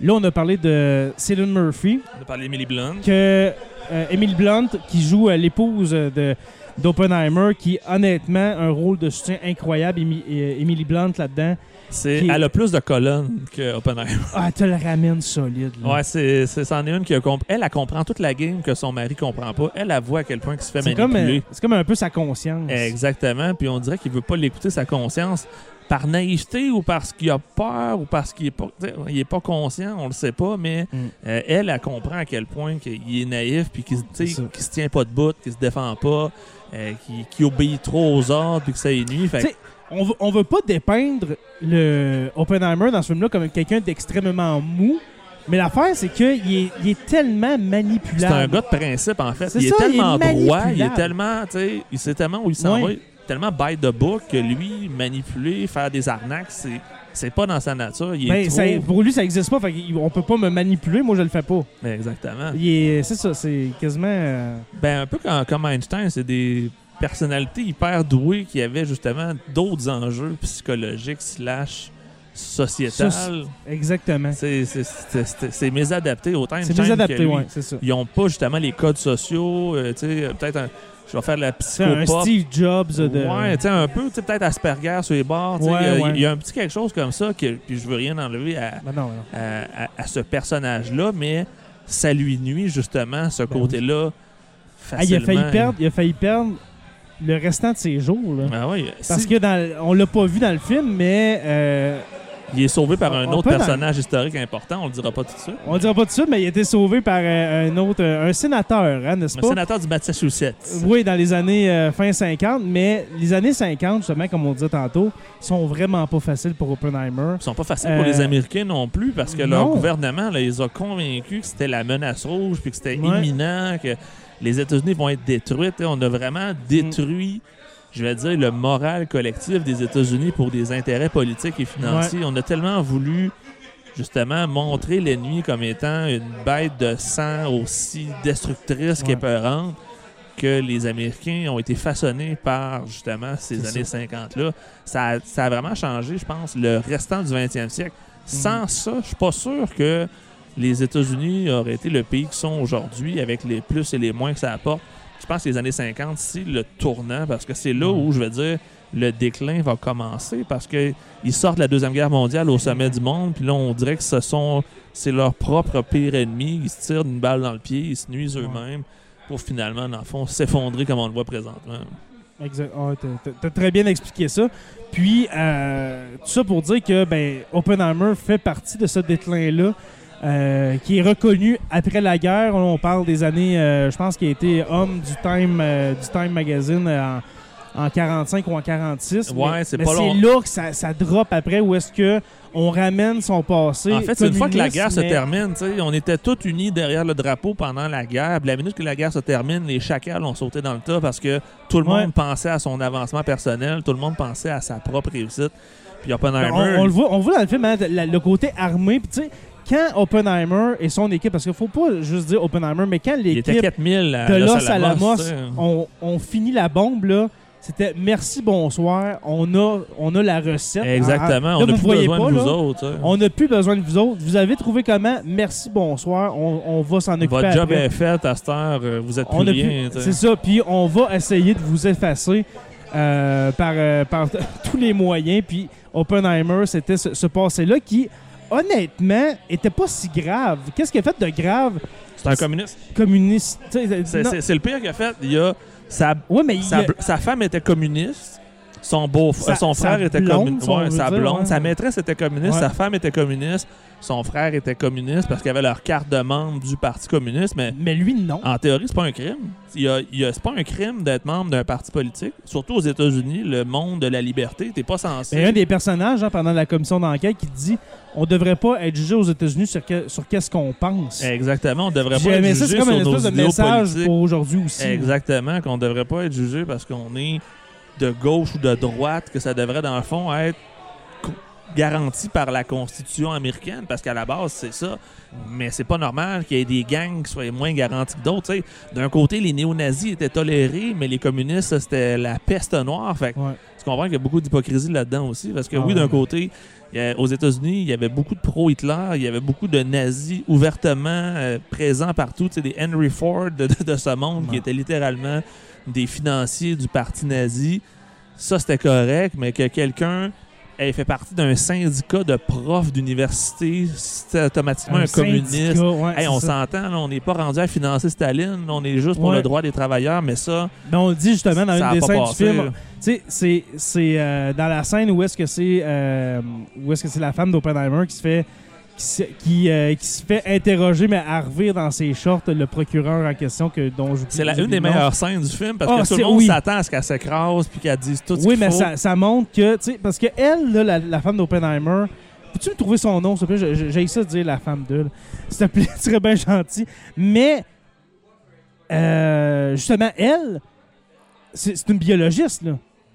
Là, on a parlé de Cillian Murphy, On a parlé d'Emily Blunt. que euh, Emily Blunt, qui joue euh, l'épouse de d'Oppenheimer, qui honnêtement un rôle de soutien incroyable. Emi- euh, Emily Blunt là-dedans, C'est, Elle a plus de colonnes que Oppenheimer. ah, elle te le ramène solide. là. Ouais, c'est, c'est, c'en est une qui a compris. Elle, elle comprend toute la game que son mari comprend pas. Elle, elle voit à quel point il se fait c'est manipuler. euh, c'est comme un peu sa conscience. Exactement. Puis on dirait qu'il veut pas l'écouter sa conscience par naïveté ou parce qu'il a peur ou parce qu'il est pas, il est pas conscient, on le sait pas, mais Mm. euh, elle, elle comprend à quel point qu'il est naïf puis qu'il, qu'il se tient pas debout, qu'il se défend pas, euh, qu'il, qu'il obéit trop aux ordres puis que ça nuit. Fait on veut, on veut pas dépeindre le Oppenheimer dans ce film-là comme quelqu'un d'extrêmement mou, mais l'affaire, c'est qu'il est, il est tellement manipulable. c'est un gars de principe en fait. Il est ça, il est tellement droit, il est tellement, tu sais, il sait tellement où il s'en va, tellement by the book que lui, manipuler, faire des arnaques, c'est, c'est pas dans sa nature. Il est Ben, trop... pour lui, ça existe pas. Fait on peut pas me manipuler. Moi, je le fais pas. Exactement. Il est- C'est ça, c'est quasiment. euh, Ben, un peu comme, comme Einstein, c'est des personnalités hyper douées qui avaient justement d'autres enjeux psychologiques slash sociétals. Soci- Exactement. C'est, c'est, c'est, c'est- c'est mésadapté autant C'est ça. Ils ont pas justement les codes sociaux, euh, tu sais, euh, peut-être un- je vais faire de la C'est un psychopop. Steve Jobs de. Ouais, tu sais, un peu, tu sais, peut-être Asperger sur les bords. Ouais, il y a- ouais. Il y, a un petit quelque chose comme ça, que, puis je veux rien enlever à, Ben non, non. à, à- à ce personnage-là, mais ça lui nuit justement, ce Ben côté-là. Ah, il, a failli facilement. perdre, il a failli perdre le restant de ses jours. Là. Oui, Parce si- que dans, on l'a pas vu dans le film, mais euh, il est sauvé par un On autre dans- personnage historique important, on le dira pas tout de suite. on le dira pas tout de suite, mais il a été sauvé par euh, un autre, euh, un sénateur, hein, n'est-ce Un pas? sénateur du Massachusetts. Oui, dans les années euh, fin 50, mais les années 50, justement, comme on disait tantôt, sont vraiment pas faciles pour Oppenheimer. Ils sont pas faciles Euh, pour les Américains non plus parce que leur gouvernement là, les a convaincus que c'était la menace rouge puis que c'était Ouais. imminent, que les États-Unis vont être détruits. Tu sais, On a vraiment détruit, je vais dire, le moral collectif des États-Unis pour des intérêts politiques et financiers. On a tellement voulu justement montrer l'ennemi comme étant une bête de sang aussi destructrice Ouais. qu'épeurante que les Américains ont été façonnés par justement ces années 50-là. Ça, a- ça a vraiment changé, je pense, le restant du 20e siècle. Mhm. Sans ça, je suis pas sûr que les États-Unis auraient été le pays qu'ils sont aujourd'hui avec les plus et les moins que ça apporte. Je pense que les années 50, c'est le tournant parce que c'est là Mhm. où, je veux dire, le déclin va commencer parce qu'ils sortent de la Deuxième Guerre mondiale au sommet du monde, puis là, on dirait que ce sont c'est leur propre pire ennemi. Ils se tirent une balle dans le pied, ils se nuisent eux-mêmes pour finalement, dans le fond, s'effondrer comme on le voit présentement. Exact. T'as- t'as- T'as très bien expliqué ça. Puis, euh, tout ça pour dire que ben, Oppenheimer fait partie de ce déclin-là, euh, qui est reconnu après la guerre. On parle des années, euh, je pense qu'il a été homme du Time, euh, du Time Magazine en, en 45 ou en 46. Ouais, Mais- c'est pas long. là que ça, ça drop après, où est-ce que on ramène son passé. En fait, c'est une fois que la guerre se termine, on était tous unis derrière le drapeau pendant la guerre. Puis la minute que la guerre se termine, les chacals ont sauté dans le tas parce que tout le Ouais. monde pensait à son avancement personnel, tout le monde pensait à sa propre réussite. Puis Oppenheimer, On, on le voit, on voit dans le film hein, le côté armé. Puis tu sais, quand Oppenheimer et son équipe, parce qu'il faut pas juste dire Oppenheimer, mais quand l'équipe 4000 à de Los Alamos, sais. on, finit la bombe là, C'était merci, bonsoir. On a, on a la recette. Exactement. Ah, on n'a plus besoin pas, de vous là. autres. hein. On n'a plus besoin de vous autres. Vous avez trouvé comment? Merci, bonsoir. On, on va s'en occuper. Votre job après. est fait à cette heure. euh, Vous êtes On plus-. C'est ça. Puis on va essayer de vous effacer euh, par, euh, par tous les moyens. Puis Oppenheimer, c'était ce, ce passé-là qui, honnêtement, était pas si grave. Qu'est-ce qu'il a fait de grave? C'est un communiste. communiste? C'est le pire qu'il a fait. Il y a sa, Ouais, mais a- sa femme était communiste. Son beau Sa- son sa frère était communiste. Ouais, sa dire, blonde. ouais. Sa maîtresse était communiste. Ouais. Sa femme était communiste. Son frère était communiste parce qu'il avait leur carte de membre du Parti communiste. Mais mais lui, non. en théorie, c'est pas un crime. Il y a, il y a- c'est pas un crime d'être membre d'un parti politique. Surtout aux États-Unis, le monde de la liberté, t'es pas censé. Mais un des personnages hein, pendant la commission d'enquête qui dit on devrait pas être jugé aux États-Unis sur, que- sur qu'est-ce qu'on pense. Exactement, on devrait pas être jugé c'est comme sur une espèce de message politiques. pour aujourd'hui aussi. Exactement, qu'on devrait pas être jugé parce qu'on est de gauche ou de droite, que ça devrait dans le fond être garanti par la Constitution américaine, parce qu'à la base, c'est ça. Mais c'est pas normal qu'il y ait des gangs qui soient moins garantis que d'autres. D'un côté, les néo-nazis étaient tolérés, mais les communistes, c'était la peste noire. Fait Ouais. tu comprends qu'il y a beaucoup d'hypocrisie là-dedans aussi. Parce que Ah oui, ouais. d'un côté, a- aux États-Unis, il y avait beaucoup de pro-Hitler, il y avait beaucoup de nazis ouvertement euh, présents partout. Tu sais, des Henry Ford de, de- de ce monde qui étaient littéralement des financiers du parti nazi. Ça, c'était correct, mais que quelqu'un ait fait partie d'un syndicat de profs d'université, c'était automatiquement un, communiste. ouais, Hey, on s'entend, on n'est pas rendu à financer Staline, on est juste pour Ouais. le droit des travailleurs, mais ça, Mais on le dit justement dans une des scènes du film. Tu sais, c'est c'est, euh, dans la scène où est-ce que c'est euh, où est-ce que c'est la femme d'Oppenheimer qui se fait qui, se- qui, euh, qui se fait interroger mais à revire dans ses shorts le procureur en question que dont je C'est une des meilleures scènes du film parce Ah, que tout c'est- le monde oui. s'attend à ce qu'elle s'écrase puis qu'elle dise tout ce Oui, mais faut. ça, ça montre que, tu sais, parce que elle, là, la, la femme d'Oppenheimer, peux-tu me trouver son nom, s'il te plaît? J'ai ça de dire la femme d'eux. S'il te plaît, tu serais bien gentil. Mais, euh, justement, elle, c'est c'est une biologiste, là.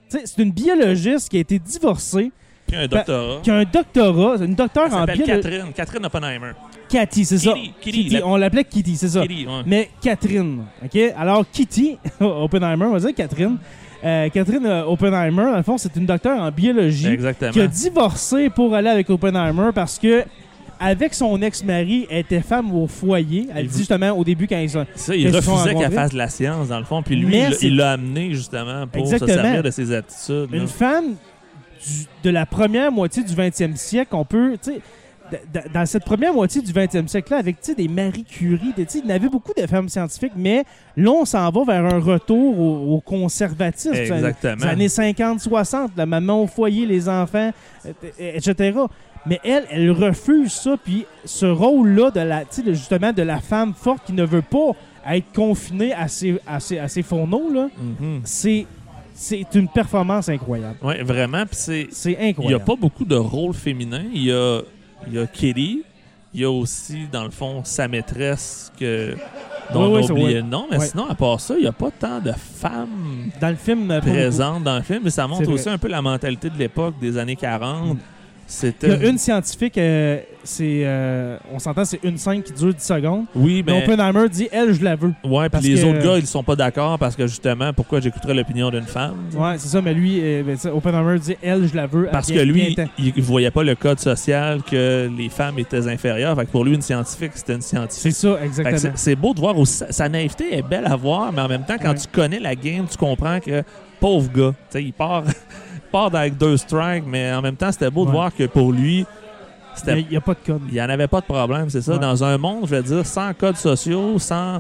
Tu sais, c'est une biologiste qui a été divorcée, Puis un doctorat. qui a un doctorat, une docteure en s'appelle biologie. Catherine. Catherine Oppenheimer. Cathy, c'est ça. Kitty, Kitty, la- On l'appelait Kitty, c'est ça. Kitty, ouais. Mais Catherine, OK? Alors, Kitty, Oppenheimer, on va dire Catherine. Euh, Catherine euh, Oppenheimer, dans le fond, c'est une docteure en biologie Exactement. qui a divorcé pour aller avec Oppenheimer parce que avec son ex-mari, elle était femme au foyer. Elle dit vous- justement au début quand ils sont... Ça, il refusait qu'elle fasse de la science, dans le fond. Puis lui, Mais il l'a- amené justement pour Exactement. se servir de ses attitudes. là. Une femme du- de la première moitié du 20e siècle, on peut, tu sais, dans cette première moitié du 20e siècle-là, avec tu sais, des Marie Curie, des- tu sais, il y en avait beaucoup de femmes scientifiques, mais là, on s'en va vers un retour au, au conservatisme. Exactement. Les années 50-60, la maman au foyer, les enfants, etc. Mais elle, elle refuse ça, puis ce rôle-là, de la, tu sais, de- justement, de la femme forte qui ne veut pas être confinée à ses, à ses, à ses fourneaux, là, Mhm. c'est, c'est une performance incroyable. Ouais, vraiment. C'est. C'est Il n'y a incroyable. pas beaucoup de rôles féminins. Il y a, y a Kitty. Il y a aussi, dans le fond, sa maîtresse que, dont Ouais, on le nom. Mais sinon, à part ça, il n'y a pas tant de femmes Dans le film, euh, présentes dans le film. Mais ça montre aussi un peu la mentalité de l'époque, des années 40. Mm. Il y a une scientifique, euh, c'est, euh, on s'entend, c'est une scène qui dure 10 secondes. Oui, Mais mais. Oppenheimer dit, elle, je la veux. Ouais, puis les que- autres gars, ils sont pas d'accord parce que justement, pourquoi j'écouterais l'opinion d'une femme? Ouais, c'est ça, mais lui, euh, ben, ça, Oppenheimer dit, elle, je la veux. Parce bien- que lui, il, il voyait pas le code social que les femmes étaient inférieures. Fait que pour lui, une scientifique, c'était une C'est scientifique. ça, Fait que exactement. c'est- C'est beau de voir aussi. Sa, sa naïveté est belle à voir, mais en même temps, quand Ouais. tu connais la game, tu comprends que pauvre gars, tu sais, il part, part avec deux strikes, mais en même temps, c'était beau de voir que pour lui, c'était Il n'y a, pas de code. il n'y en avait pas de problème, c'est ça. Ouais. Dans un monde, je vais dire, sans codes sociaux, sans,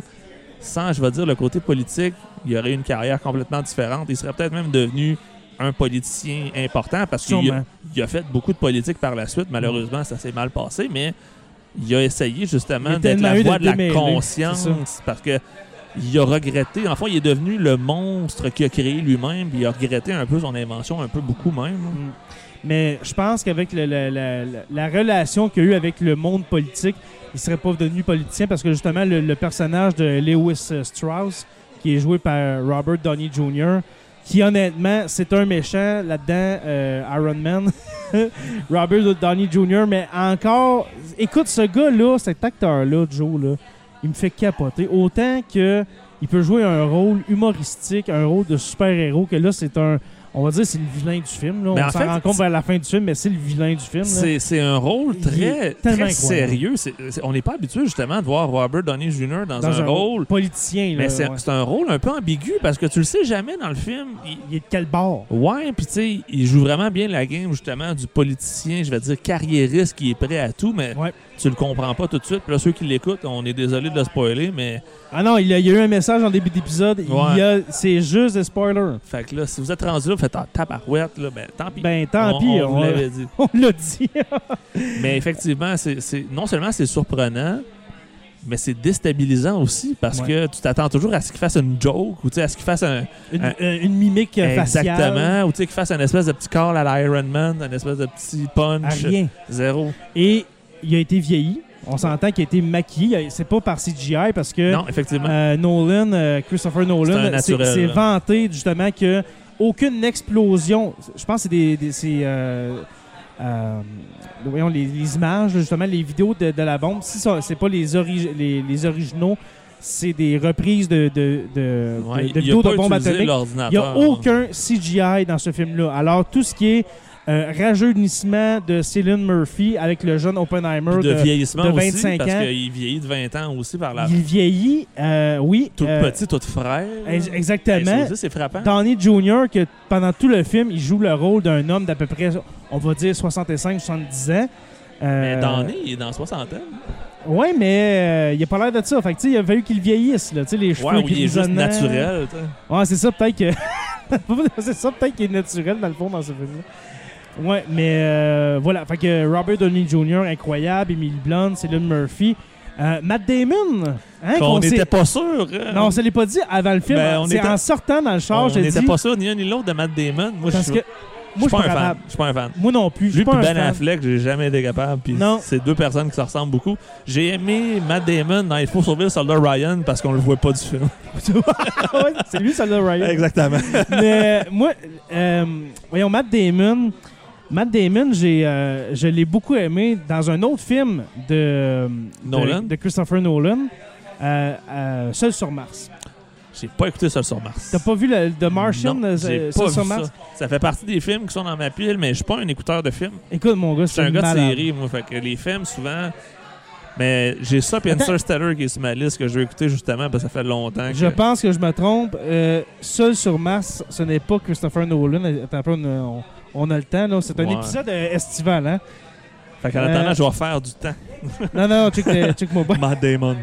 sans, je vais dire, le côté politique, il aurait eu une carrière complètement différente. Il serait peut-être même devenu un politicien important parce qu'il a, il a fait beaucoup de politique par la suite. Malheureusement, ça s'est mal passé, mais il a essayé justement d'être la eu de voix de la conscience parce que il a regretté. Enfin, il est devenu le monstre qu'il a créé lui-même. Il a regretté un peu son invention, un peu beaucoup même. Mm. Mais je pense qu'avec la- la- la relation qu'il a eue avec le monde politique, il serait pas devenu politicien parce que justement, le, personnage de Lewis Strauss, qui est joué par Robert Downey Jr., qui honnêtement, c'est un méchant là-dedans, euh, Iron Man. Robert Downey Jr., mais encore, écoute, ce gars-là, cet acteur-là, Joe, là, il me fait capoter. Autant que il peut jouer un rôle humoristique, un rôle de super-héros, que là, c'est un. On va dire c'est le vilain du film. Là. On en s'en rend compte vers la fin du film, mais c'est le vilain du film. C'est un rôle très, est très sérieux. C'est- on n'est pas habitué justement de voir Robert Downey Jr. dans, Dans un, rôle. politicien. Là, Mais c'est ouais. un rôle un peu ambigu parce que tu le sais jamais dans le film. Il- Il est de quel bord? Ouais, puis tu sais, il joue vraiment bien la game justement du politicien, je vais dire carriériste qui est prêt à tout, mais Ouais. Tu le comprends pas tout de suite. Puis là, ceux qui l'écoutent, on est désolé de le spoiler, mais Ah non, il y a, il y a eu un message en début d'épisode. Ouais. C'est juste des spoilers. fait que là, si vous êtes rendu là, vous faites ah, tabarouette, là, ben tant pis. Ben, tant On- pis. on, On, l'avait dit. on l'a dit. Mais effectivement, c'est non seulement c'est surprenant, mais c'est déstabilisant aussi parce Ouais. que tu t'attends toujours à ce qu'il fasse une joke ou à ce qu'il fasse un. Une, Un- euh, une mimique euh, faciale. Exactement. Ou tu sais, qu'il fasse un espèce de petit call à l'Iron Man, un espèce de petit À punch. rien. Zéro. Et il a été vieilli. On s'entend qu'il a été maquillé. C'est pas par CGI parce que Non, effectivement. euh, Nolan, euh, Christopher Nolan, là. vanté justement que aucune explosion. Je pense que c'est des, euh, voyons, les, les images, justement, les vidéos de, de la bombe. Si c'est pas les, origi- les, les originaux, c'est des reprises de, de, de, Ouais, de- de il a vidéos de bombes atomiques. Il n'y a aucun CGI dans ce film-là. Alors, tout ce qui est euh, rajeunissement de Cillian Murphy avec le jeune Oppenheimer, de, de- vieillissement de aussi, 25 parce ans. qu'il vieillit de 20 ans aussi par la il vieillit, euh, oui. Tout euh, petit, tout frère. Hey, Exactement. aussi, c'est frappant. Downey Jr., que pendant tout le film, il joue le rôle d'un homme d'à peu près, on va dire, 65-70 ans. Euh, Mais Downey, il est dans la soixantaine. Ouais, mais euh, il a pas l'air de ça. Fait que, il a fallu qu'il vieillisse, là. Les cheveux Ouais, il est juste naturel. Ouais, c'est ça, peut-être que. c'est ça, peut-être qu'il est naturel, dans le fond, dans ce film-là. Ouais, mais euh, voilà. Fait que Robert Downey Jr., incroyable. Emily Blunt, Cillian Murphy. Euh, Matt Damon. Hein, On n'était pas sûr. hein. Non, on se l'est pas dit avant le film. Ben, on c'est était- en sortant dans le char, on j'ai n'était dit. pas sûr ni un ni l'autre de Matt Damon. Moi, je suis que. je Moi, suis pas un fan. Je suis pas un fan. Moi non plus. Lui un Ben fan. Affleck, j'ai jamais été capable. Puis Non. c'est deux personnes qui se ressemblent beaucoup. J'ai aimé Matt Damon dans Il faut sauver le soldat Ryan parce qu'on le voit pas du film. C'est lui, là, Ryan. Exactement. Mais moi, euh, voyons, Matt Damon. Matt Damon, j'ai, euh, je l'ai beaucoup aimé dans un autre film de, Nolan? de, de Christopher Nolan, euh, euh, Seul sur Mars. J'ai pas écouté Seul sur Mars. T'as pas vu le The Martian, Non, Seul pas sur vu Mars? ça. Ça fait partie des films qui sont dans ma pile, mais je suis pas un écouteur de films. Écoute, mon gars, Je c'est un gars de série, moi. Fait que les films, souvent. Mais j'ai ça, puis. Interstellar qui est sur ma liste que je vais écouter justement parce que ça fait longtemps. Je que- pense que je me trompe. Euh, Seul sur Mars, ce n'est pas Christopher Nolan. Attends un peu, on, on- a le temps. là. C'est un Ouais. épisode euh, estival. Hein? Fait qu'en Euh, attendant, je vais faire du temps. Non, non, check, le- check mon. Matt Damon.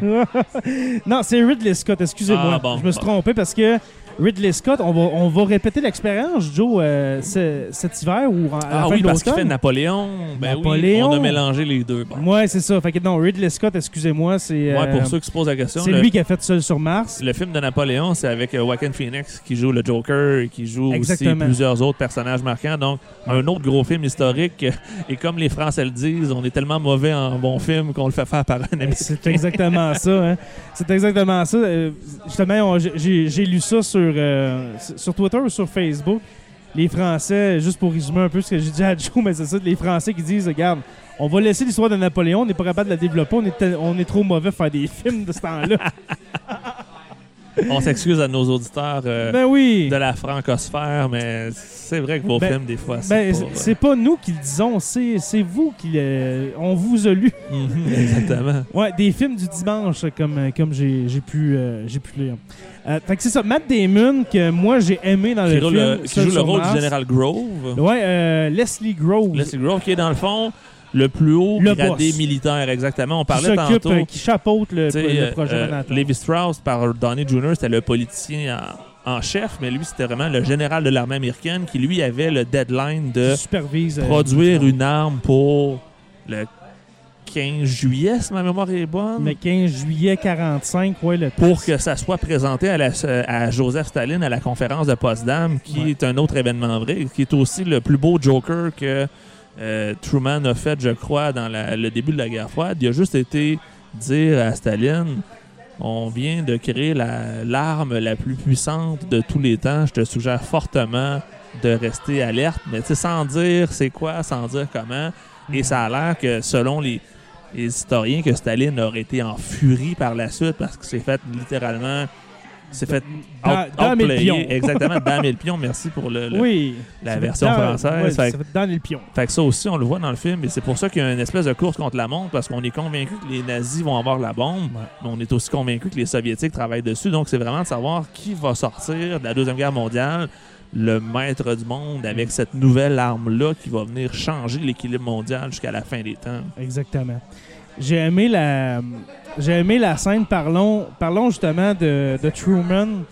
non, c'est Ridley Scott, excusez-moi. Ah, bon. Je me suis trompé parce que Ridley Scott, on va, on va répéter l'expérience, Joe, euh, ce- cet hiver ou en- à la Ah fin oui, de parce qu'il fait. Napoléon. Ben Napoléon. oui, on a mélangé les deux. Bon. Ouais, c'est ça. Fait que non, Ridley Scott, excusez-moi, c'est Ouais, euh, pour ceux qui se posent la question, c'est lui qui a fait Seul sur Mars. le film de Napoléon, c'est avec euh, Joaquin Phoenix qui joue le Joker et qui joue Exactement. aussi plusieurs autres personnages marquants. Donc, un autre gros film historique. Et comme les Français le disent, on est tellement mauvais en bon film qu'on le fait faire par un ami. C'est exactement ça. Hein. C'est exactement ça. Euh, justement, j'ai lu ça sur, euh, sur Twitter ou sur Facebook. Les Français, juste pour résumer un peu ce que j'ai dit à Joe, mais c'est ça, les Français qui disent, regarde, on va laisser l'histoire de Napoléon, on n'est pas capable de la développer, on est, on est trop mauvais pour faire des films de ce temps-là. On s'excuse à nos auditeurs euh, ben oui. de la francosphère, mais c'est vrai que vos Ben- films, des fois, c'est Ben, pas, c'est- euh, pas nous qui le disons, c'est vous qui le- on vous a lu. Mhm, exactement. Ouais, des films du dimanche, comme, comme j'ai pu, euh, j'ai pu lire. Euh, fait que c'est ça, Matt Damon, que moi j'ai aimé dans Qui, le film. le, qui joue le rôle Mars. du général Grove. Ouais, euh, Leslie Grove. Leslie Grove, qui est dans le fond le plus haut Le gradé boss. militaire, exactement. On qui parlait s'occupe, tantôt. euh, qui chapeaute le, le projet euh. Levi Strauss, par Downey Jr., c'était le politicien en, en chef, mais lui, c'était vraiment le général de l'armée américaine qui, lui, avait le deadline de qui supervise. euh, produire une arme pour le 15 juillet, si ma mémoire est bonne. Le 15 juillet 45, ouais, le pour que ça soit présenté à, la- à Joseph Staline à la conférence de Potsdam, qui Ouais. est un autre événement vrai, qui est aussi le plus beau Joker que euh, Truman a fait, je crois, dans la- le début de la guerre froide. Il a juste été dire à Staline on vient de créer la- l'arme la, plus puissante de tous les temps. Je te suggère fortement de rester alerte, mais tu sais, sans dire c'est quoi, sans dire comment. Et ça a l'air que, selon les, les historiens, que Staline aurait été en furie par la suite parce qu'il s'est fait littéralement s'est fait Dans, out- outplayer. Exactement, dans le pion. Merci pour le, le- Oui. la version dans- française. ouais, fait dans le pion. Fait que ça aussi, on le voit dans le film, et c'est pour ça qu'il y a une espèce de course contre la montre, parce qu'on est convaincu que les nazis vont avoir la bombe, mais on est aussi convaincu que les soviétiques travaillent dessus. Donc, c'est vraiment de savoir qui va sortir de la Deuxième Guerre mondiale, le maître du monde, avec cette nouvelle arme-là qui va venir changer l'équilibre mondial jusqu'à la fin des temps. Exactement. J'ai aimé la j'ai aimé la scène parlons parlons justement de, de Truman.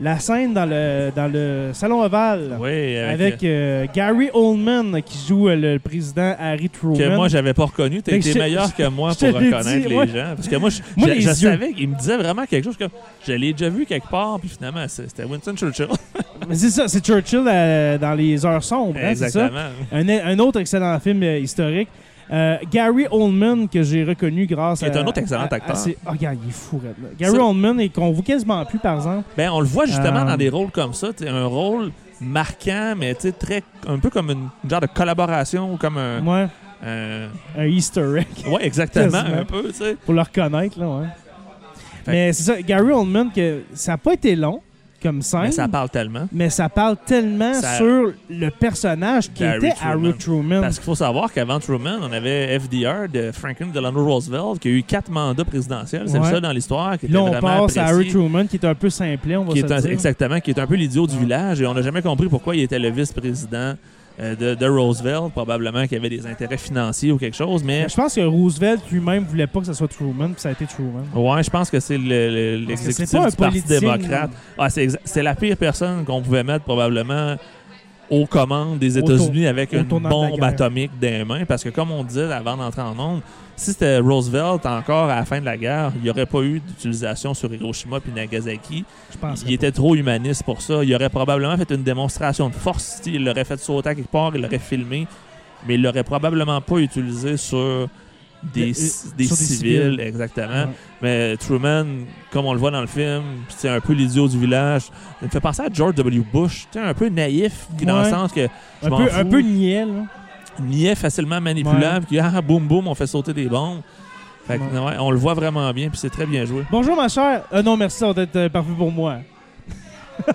La scène dans le dans le salon ovale Oui, avec euh, Gary Oldman qui joue le président Harry Truman. que moi j'avais pas reconnu, Fait été meilleur que moi pour reconnaître dit, les gens. Parce que moi, je, Moi, je- savais qu'il me disait vraiment quelque chose que je l'ai déjà vu quelque part, puis finalement c'était Winston Churchill. Mais c'est ça, c'est Churchill euh, dans les heures sombres, hein, ça. Exactement. Un, un autre excellent film euh, historique. Euh, Gary Oldman, que j'ai reconnu grâce Qui à. est un autre excellent à- acteur. Ah, regarde, il est fou, là. Gary Oldman, et qu'on voit quasiment plus, par exemple. Ben, on le voit justement Euh, dans des rôles comme ça, t'sais, un rôle marquant, mais très, un peu comme une une genre de collaboration ou comme un. Ouais, un- un Easter egg. Ouais, exactement, un peu, tu sais. pour le reconnaître, là, ouais. Fait- Mais c'est ça, Gary Oldman, que ça n'a pas été long comme scène, Mais ça parle tellement. mais ça parle tellement Ça- sur le personnage qui Harry était Truman. Harry Truman. Parce qu'il faut savoir qu'avant Truman, on avait FDR de Franklin Delano Roosevelt qui a eu quatre mandats présidentiels. C'est Ouais. seul dans l'histoire là, on passe à Harry. Truman, qui est un peu simplet, on va qui se est un- dire. exactement, qui est un peu l'idiot du Ouais. village et on n'a jamais compris pourquoi il était le vice-président de, de Roosevelt. Probablement qu'il y avait des intérêts financiers ou quelque chose, mais Mais Je pense que Roosevelt lui-même voulait pas que ce soit Truman, puis ça a été Truman. Ouais, je pense que c'est le- le- l'exécutif c'est pas un du Parti démocrate. Ah, c'est la pire personne qu'on pouvait mettre probablement aux commandes des États-Unis avec une bombe atomique dans les mains. Parce que comme on disait avant d'entrer en onde, si c'était Roosevelt encore à la fin de la guerre, il n'y aurait pas eu d'utilisation sur Hiroshima puis Nagasaki. Je pense. Il était trop humaniste pour ça. Il aurait probablement fait une démonstration de force. Il l'aurait fait sauter à quelque part, il l'aurait filmé, mais il l'aurait probablement pas utilisé sur des, Des- des sur des civils, civils. exactement. Ouais. Mais Truman, comme on le voit dans le film, c'est un peu l'idiot du village. Ça me fait penser à George W. Bush, un peu naïf, dans le sens que je Un peu, un peu niais, là. Niais facilement manipulable, qui ah boum boum, on fait sauter des bombes. Fait que, Ouais. ouais, on le voit vraiment bien, puis c'est très bien joué. Bonjour, ma chère. Euh, non, merci, ça va être euh, parfait pour moi.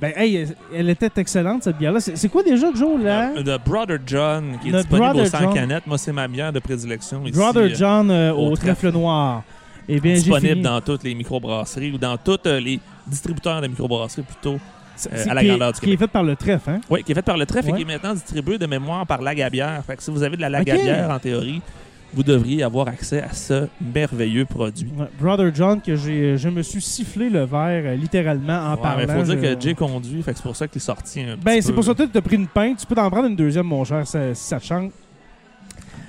ben, hey, elle était excellente, cette bière-là. C'est quoi déjà, Joe, là? Euh, The Brother John, qui est The disponible au 100 John. canettes. Moi, c'est ma bière de prédilection. Ici, Brother euh, John euh, au au trèfle noir. Eh bien, disponible fini. dans toutes les microbrasseries ou dans tous les distributeurs de microbrasseries plutôt. Euh, à la qui est- grandeur du Qui est Québec. fait par le trèfle, hein? Oui, qui est fait par le trèfle Ouais. et qui est maintenant distribué de mémoire par Lagabière. Fait que si vous avez de la Lagabière, en théorie, vous devriez avoir accès à ce merveilleux produit. Ouais, Brother John, que j'ai, je me suis sifflé le verre euh, littéralement en Ouais, parlant. mais faut dire je- que Jay conduit, fait que c'est pour ça qu'il est sorti un Ben, c'est pour ça que tu as pris une pinte. Tu peux t'en prendre une deuxième, mon cher, ça- si ça te chante.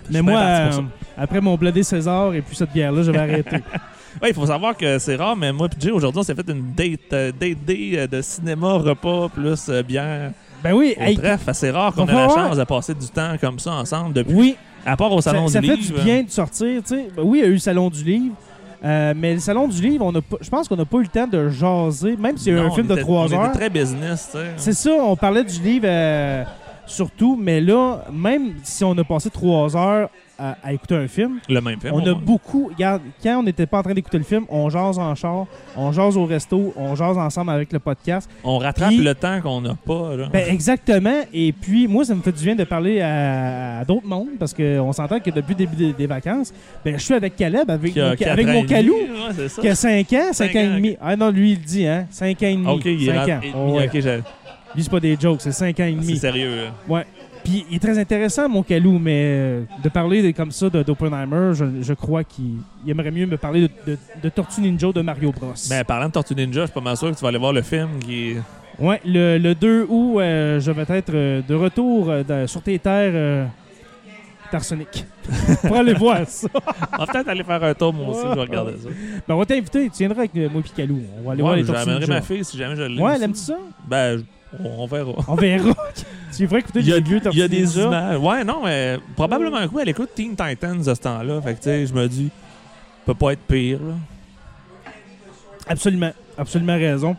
Mais moi, euh, après mon blindé César et puis cette bière-là, je vais arrêter. Ouais, il faut savoir que c'est rare, mais moi et Jay, aujourd'hui, on s'est fait une date, euh, date day euh, de cinéma, repas, plus euh, bière Ben oui, au hey, trèfle. C'est rare qu'on ait la chance de passer du temps comme ça ensemble depuis. oui, À part au ça, salon ça du fait livre. du bien de sortir. tu sais. Ben oui, il y a eu le salon du livre. euh, mais le salon du livre, on a pas- je pense qu'on n'a pas eu le temps de jaser, même si c'est Non, un on film de était- trois on heures. très business, tu sais. C'est ça, on parlait du livre euh, surtout, mais là, même si on a passé trois heures à, à écouter un film, Le même film. on a beaucoup. Regarde, quand on n'était pas en train d'écouter le film, on jase en char, on jase au resto, on jase ensemble avec le podcast. On rattrape Puis- le temps qu'on n'a pas. Là. Ben, exactement. Et puis, moi, ça me fait du bien de parler à, à d'autres mondes parce qu'on s'entend que depuis le début des, des vacances, ben, je suis avec Caleb, avec, mon, avec mon Calou, ouais, c'est qui a 5 ans, 5 Cinq ans et demi. Ah non, lui, il dit, hein? 5 ans et demi. Ok, il est 5 rentré- ans. et Oh, demi, ouais. ok, j'ai- Lui, c'est pas des jokes, c'est 5 ans et c'est demi. sérieux. là. Puis il est très intéressant, mon Calou, mais euh, de parler de- comme ça d'Oppenheimer, je, je crois qu'il il aimerait mieux me parler de, de, de Tortue Ninja de Mario Bros. Ben, parlant de Tortue Ninja, je suis pas mal sûr que tu vas aller voir le film qui. Ouais, le, le 2 août, euh, je vais être euh, de retour sur tes terres Tarsonic. pour aller voir ça. On va peut-être aller faire un tour, moi aussi, je vais regarder ça. Ben, on va t'inviter, tu viendras avec moi et Calou. On va aller voir les Tortues Ninja. ma fille si jamais je l'ai. Ouais, elle aime ça? Ben, je- on, verra. On verra. tu devrais écouter les vieux il y a des images. Ouais, non, mais probablement que oui, elle écoute Teen Titans à ce temps-là. Fait que, tu sais, je me dis, peut pas être pire, là. Absolument. Absolument raison.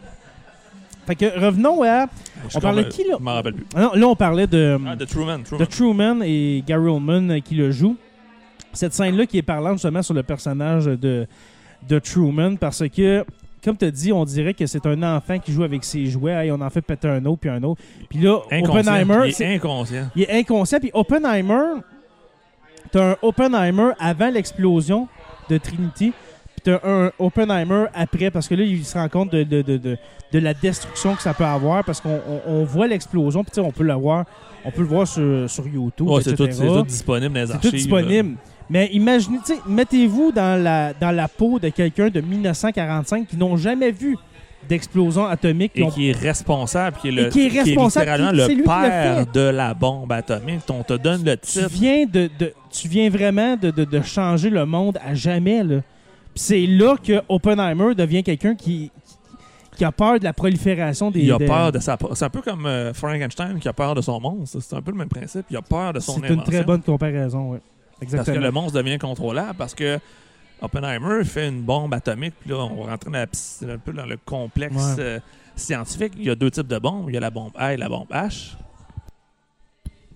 Fait que revenons à... Je On parlait de qui, là? Je m'en rappelle plus. Ah non, là, on parlait de... Ah, de Truman. Truman. de Truman et Gary Oldman euh, qui le jouent. Cette scène-là qui est parlante justement sur le personnage de, de Truman parce que comme tu as dit, on dirait que c'est un enfant qui joue avec ses jouets. Hey, on en fait péter un autre, puis un autre. Puis là, Inconscient. Oppenheimer, Il c'est- est inconscient. il est inconscient. Puis Oppenheimer, t'as un Oppenheimer avant l'explosion de Trinity, puis t'as un Oppenheimer après, parce que là, il se rend compte de, de, de, de, de la destruction que ça peut avoir, parce qu'on on, on voit l'explosion, puis tu sais, on peut le voir, on peut le voir sur, sur YouTube, c'est tout, c'est tout disponible dans les C'est archives. tout disponible. Mais imaginez, tu mettez-vous dans la, dans la peau de quelqu'un de 1945 qui n'ont jamais vu d'explosion atomique. qui Et ont- qui est responsable, qui est, le, Et qui est responsable, littéralement qui- le c'est père de la bombe atomique. On te donne le tu titre. viens de, de- tu viens vraiment de, de- de changer le monde à jamais là. Puis c'est là que Oppenheimer devient quelqu'un qui, qui a peur de la prolifération des Il a des- peur de sa. C'est un peu comme euh, Frankenstein qui a peur de son monstre. C'est un peu le même principe. Il a peur de son C'est invention. une très bonne comparaison, oui. Parce que le monstre devient contrôlable. Parce que Oppenheimer fait une bombe atomique. Puis là, on va rentrer dans la un peu dans le complexe Ouais. euh, scientifique. Il y a deux types de bombes. Il y a la bombe A et la bombe H.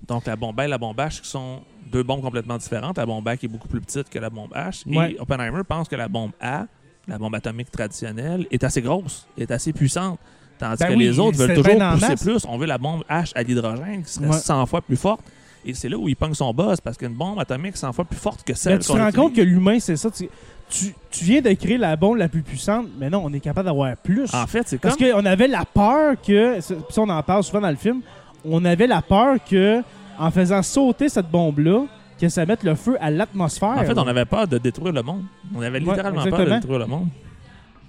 Donc, la bombe A et la bombe H qui sont deux bombes complètement différentes. La bombe A qui est beaucoup plus petite que la bombe H. Ouais. Et Oppenheimer pense que la bombe A, la bombe atomique traditionnelle, est assez grosse, est assez puissante. Tandis Ben que oui, les autres veulent toujours pousser plus. On veut la bombe H à l'hydrogène qui serait Ouais. 100 fois plus forte. Et c'est là où il pogne son boss parce qu'une bombe atomique 100 fois plus forte que Mais celle tu te rends compte que l'humain, c'est ça. Tu, tu, tu viens de créer la bombe la plus puissante, mais non, on est capable d'avoir plus. En fait, c'est comme. Parce qu'on avait la peur que, puis ça, on en parle souvent dans le film, on avait la peur que, en faisant sauter cette bombe-là, que ça mette le feu à l'atmosphère. En fait, on avait peur de détruire le monde. On avait Ouais, littéralement peur de détruire le monde.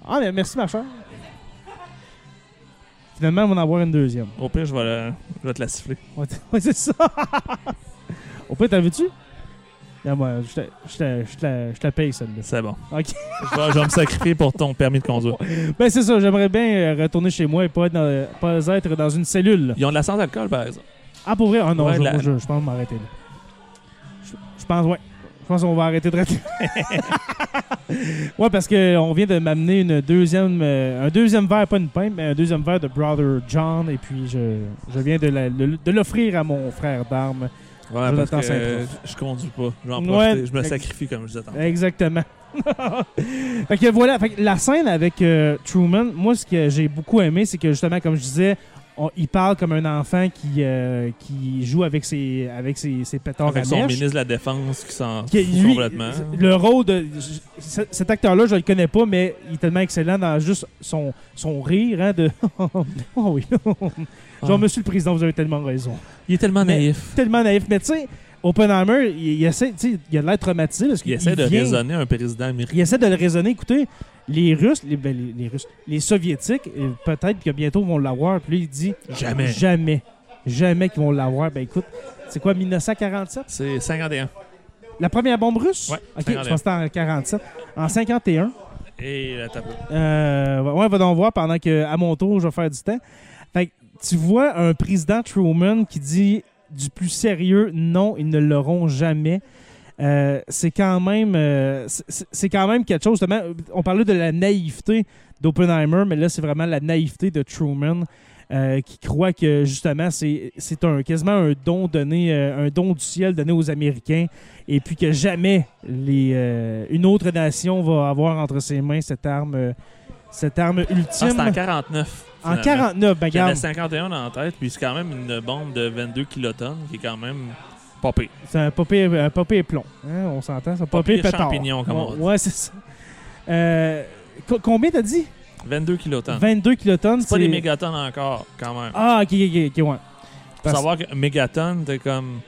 Ah, mais merci, ma chère. Finalement, on va en avoir une deuxième. Au pire, je vais, le- je vais te la siffler. Ouais, c'est ça. Au pire, t'as vu-tu? Là, moi, je te, je te, je te la- je te paye, celle-là. C'est bon. OK. Je vais, je vais me sacrifier pour ton permis de conduire. Ben, c'est ça. J'aimerais bien euh, retourner chez moi et pas être dans, pas être dans une cellule. Ils ont de la sans alcool, par exemple. Ah, pour vrai? Ah non, Ouais, je, la- je- je pense m'arrêter là. Je, je pense, ouais. Je pense qu'on va arrêter de rater. ouais, parce qu'on vient de m'amener une deuxième, euh, un deuxième verre, pas une pinte, mais un deuxième verre de Brother John. Et puis, je, je viens de l'offrir à mon frère d'armes. Ouais, parce que euh, je conduis pas. Je Ouais. me sacrifie, comme je disais. Exactement. fait que voilà, fait que la scène avec euh, Truman, moi, ce que j'ai beaucoup aimé, c'est que justement, comme je disais, on- il parle comme un enfant qui, euh, qui joue avec ses, avec ses, ses pétards Avec à son mèche. ministre de la Défense qui s'en fout lui, complètement. Le rôle de. Cet acteur-là, je le connais pas, mais il est tellement excellent dans juste son, son rire, hein, de. oh oui. Genre, Ah. monsieur le président, vous avez tellement raison. Il est tellement Mais- naïf. Tellement naïf. Mais tu sais, Oppenheimer, il, il essaie, tu sais, il a de l'air traumatisé parce Il essaie de vient- raisonner un président américain. il essaie de le raisonner. Écoutez, les Russes, les, ben, les, les Russes, les Soviétiques, euh, peut-être que bientôt vont l'avoir. Puis là, il dit Jamais. jamais, jamais qu'ils vont l'avoir. Ben écoute, c'est quoi, 1947 C'est 51. La première bombe russe? Ouais, Ok, 51. je pense que c'était en 47. En 51. Et là, t'as peu. Euh, ouais, va donc voir pendant que, à mon tour, je vais faire du temps. Fait que tu vois un président Truman qui dit du plus sérieux, non, ils ne l'auront jamais. Euh, c'est quand même euh, c'est- quand même quelque chose justement, on parlait de la naïveté d'Oppenheimer mais là c'est vraiment la naïveté de Truman euh, qui croit que justement c'est un quasiment un don donné un don du ciel donné aux Américains et puis que jamais une autre nation va avoir entre ses mains cette arme cette arme Ah, ultime c'est en 49. en finalement. 49 ben J'avais regarde 51 en tête, puis c'est quand même une bombe de 22 kilotonnes qui est quand même pire. C'est un popé, un popé plomb. Hein, on s'entend? C'est un popé pétard. champignon, comme on ouais, dit. ouais, c'est ça. Euh, co- combien t'as dit? 22 kilotonnes. 22 kilotonnes. C'est pas des mégatonnes encore, quand même. Ah, ok, ok, ok, ouais. Faut Parce- savoir que mégatonnes, t'es comme.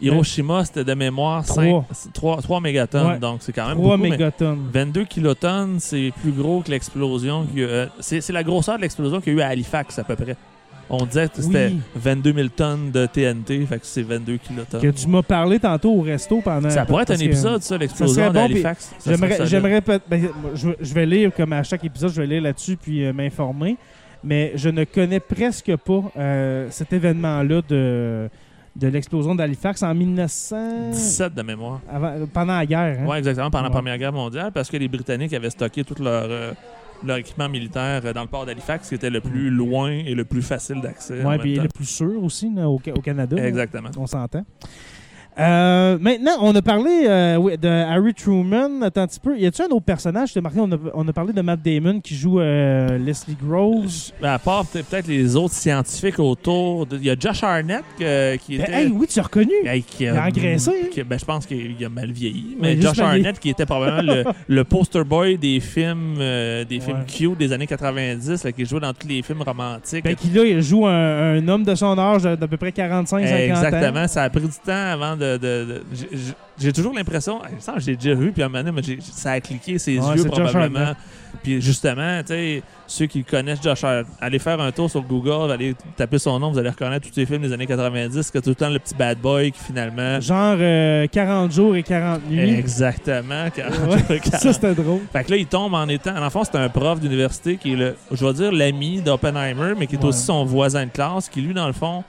Hiroshima, c'était de mémoire Trois. 3, 3 mégatonnes, Ouais. donc c'est quand même 3 beaucoup. mégatonnes. 22 kilotonnes, c'est plus gros que l'explosion. euh, C'est la grosseur de l'explosion qu'il y a eu à Halifax, à peu près. On disait que c'était Oui. 22 000 tonnes de TNT, fait que c'est 22 kilotonnes. Que tu m'as parlé tantôt au resto pendant. Ça pourrait être un épisode, ça, l'explosion d'Halifax. J'aimerais, solide. j'aimerais peut- ben, je vais lire, comme à chaque épisode, je vais lire là-dessus puis euh, m'informer. Mais je ne connais presque pas euh, cet événement-là de, de l'explosion d'Halifax en 1900. 17 de mémoire. avant- pendant la guerre. hein? Oui, exactement, pendant Ouais. la Première Guerre mondiale, parce que les Britanniques avaient stocké tout leur, euh, leur équipement militaire euh, dans le port d'Halifax, qui était le plus loin et le plus facile d'accès. même puis le plus sûr aussi là, au, au Canada. là. Exactement. On s'entend. Euh, maintenant, on a parlé euh, oui, de Harry Truman. Attends un petit peu. Y a-tu un autre personnage? Marqué, on a, on a parlé de Matt Damon qui joue euh, Leslie Groves. Ben, à part peut- peut-être les autres scientifiques autour. Il y a Josh Harnett euh, qui Ben, était. hey, oui, tu l'as reconnu. Hey, qui Il a engraissé, hein? qui- ben, je pense qu'il a mal vieilli. Mais Josh. Harnett, qui était probablement le, le poster boy des films des films cute des années 90, là, qui jouait dans tous les films romantiques. Ben, qui là, il joue un, un homme de son âge d'à peu près 45-50 ans. Exactement. Ça a pris du temps avant de. De- de- j'ai- toujours l'impression. J'ai déjà vu, puis à un moment donné, mais ça a cliqué ses Ouais, yeux probablement. Puis justement, tu sais, ceux qui connaissent Josh Hart, allez faire un tour sur Google, allez taper son nom, vous allez reconnaître tous ces films des années 90, que tout le temps le petit bad boy qui finalement. Genre euh, 40 jours et 40 nuits. Exactement. Ouais, ça, c'était drôle. Fait que là, il tombe en étant. En fond, c'est un prof d'université qui est le, je vais dire, l'ami d'Oppenheimer, mais qui est Ouais. aussi son voisin de classe, qui lui, dans le fond,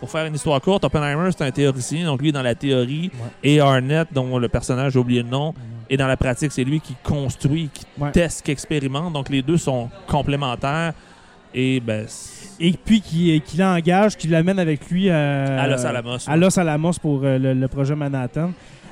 pour faire une histoire courte, Oppenheimer, c'est un théoricien, donc lui, dans la théorie, et Arnett, dont le personnage, j'ai oublié le nom, et dans la pratique, c'est lui qui construit, qui Ouais. teste, qui expérimente. Donc les deux sont complémentaires. Et ben, Et puis qui, qui l'engage, qui l'amène avec lui euh, à Los Alamos. à Los Alamos pour euh, le, le projet Manhattan.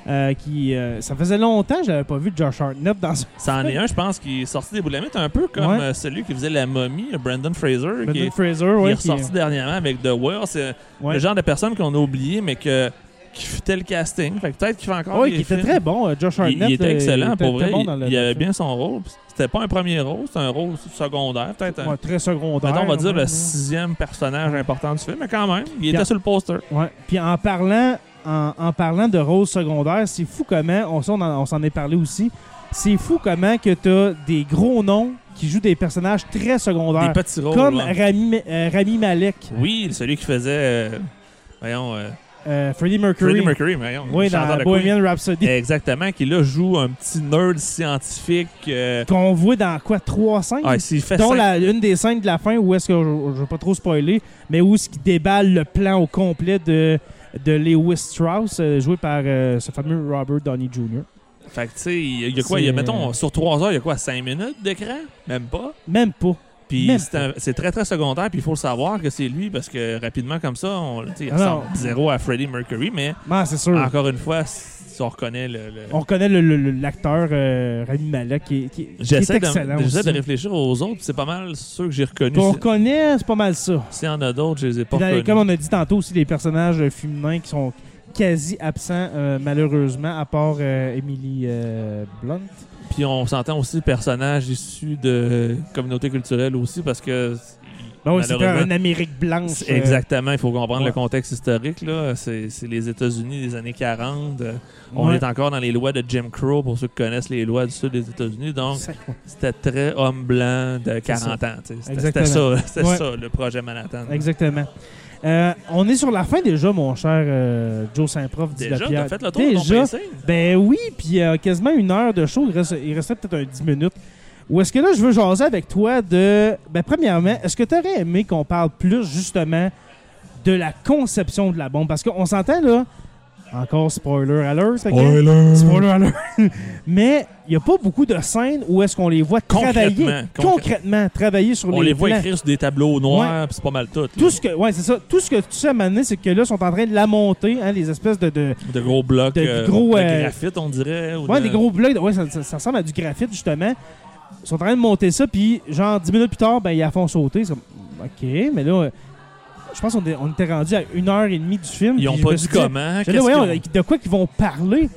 Euh, qui, euh, ça faisait longtemps que j'avais pas vu Josh Hartnett dans ce C'en est un, je pense, qui est sorti des boulamites un peu comme Ouais. celui qui faisait la momie, Brandon Fraser, qui Brendan est, Fraser. qui Ouais, est qui- ressorti dernièrement avec The Whale. C'est ouais. le genre de personne qu'on a oublié, mais que, qui futait le casting. Fait que peut-être qu'il fait encore des qui était très bon. euh, Josh Hartnett. il était euh, excellent, il était pour très vrai. bon il, avait bien son rôle. C'était pas un premier rôle, c'était un rôle secondaire. Peut-être un, Ouais, très secondaire. mettons, on va dire ouais. le sixième personnage important du film, mais quand même, il était sur le poster. Ouais. Puis en parlant, en, en parlant de rôle secondaire, c'est fou comment, on, on en- on s'en est parlé aussi, c'est fou comment que t'as des gros noms qui jouent des personnages très Des secondaires. petits rôles. Comme. Rami, euh, Rami Malek, Oui, celui qui faisait. euh, voyons. euh, euh, Freddie Mercury. Freddie Mercury, voyons. Oui, dans de Queen. Bohemian Rhapsody. Exactement, qui là joue un petit nerd scientifique. euh, Qu'on voit dans quoi 3 scènes? Ah, fait dont cinq- la, une des scènes de la fin où est-ce que je, je vais pas trop spoiler, mais où est-ce qu'il déballe le plan au complet de, de Lewis Strauss, euh, joué par euh, ce fameux Robert Downey Jr. Fait que, tu sais, il y a quoi y a, mettons, sur 3 heures, il y a quoi 5 minutes d'écran? Même pas? Même pas. Puis c'est très très secondaire, puis il faut le savoir que c'est lui parce que rapidement comme ça, on, il ressemble zéro à Freddie Mercury, mais Ah, sûr. encore une fois, si on reconnaît le. le- On reconnaît l'acteur euh, Rami Malek qui, est- qui, qui excellent j'essaie de réfléchir aux autres, c'est pas mal ceux que j'ai reconnus. Si- reconnaît, c'est pas mal ça. S'il y en a d'autres, je les ai pas reconnus. comme on a dit tantôt aussi, les personnages euh, féminins qui sont quasi absents euh, malheureusement, à part euh, Emily Blunt. Puis on s'entend aussi personnages issus de communautés culturelles aussi parce que. Oui, c'était une Amérique blanche. euh, Exactement, il faut comprendre ouais. le contexte historique. là. C'est les États-Unis des années 40. euh, On est encore dans les lois de Jim Crow pour ceux qui connaissent les lois du sud des États-Unis. Donc, c'était très homme blanc de 40 ans. C'était ça, Ouais. ça, le projet Manhattan. Exactement. Euh, on est sur la fin déjà, mon cher euh, Joe Saint-Prof. Déjà, t'as fait le tour de ton Déjà, PC? Ben oui, puis euh, quasiment une heure de show. Il, reste- il restait peut-être un 10 minutes. Ou est-ce que là, je veux jaser avec toi de. Ben, premièrement, est-ce que tu aurais aimé qu'on parle plus justement de la conception de la bombe? Parce qu'on s'entend là. Encore spoiler alert. ok? Spoiler alert. Mais il n'y a pas beaucoup de scènes où est-ce qu'on les voit travailler. Concrètement, Concrètement, travailler sur On les les voit plans. écrire sur des tableaux noirs, puis c'est pas mal tout. là. Tout ce que, ouais, c'est ça. Tout ce que tu sais à c'est que là, ils sont en train de la monter, hein, les espèces de, de, De gros blocs, de euh, gros, de euh, graphite, on dirait. ou Ouais, de- des gros blocs. de- Ouais, ça, ça- ça ressemble à du graphite, justement. Ils sont en train de monter ça, puis genre 10 minutes plus tard, ben, ils la font sauter. C'est comme, OK, mais là, euh, je pense qu'on on était rendu à une heure et demie du film. Ils ont pas dit comment. voyons, de quoi qu'ils vont parler?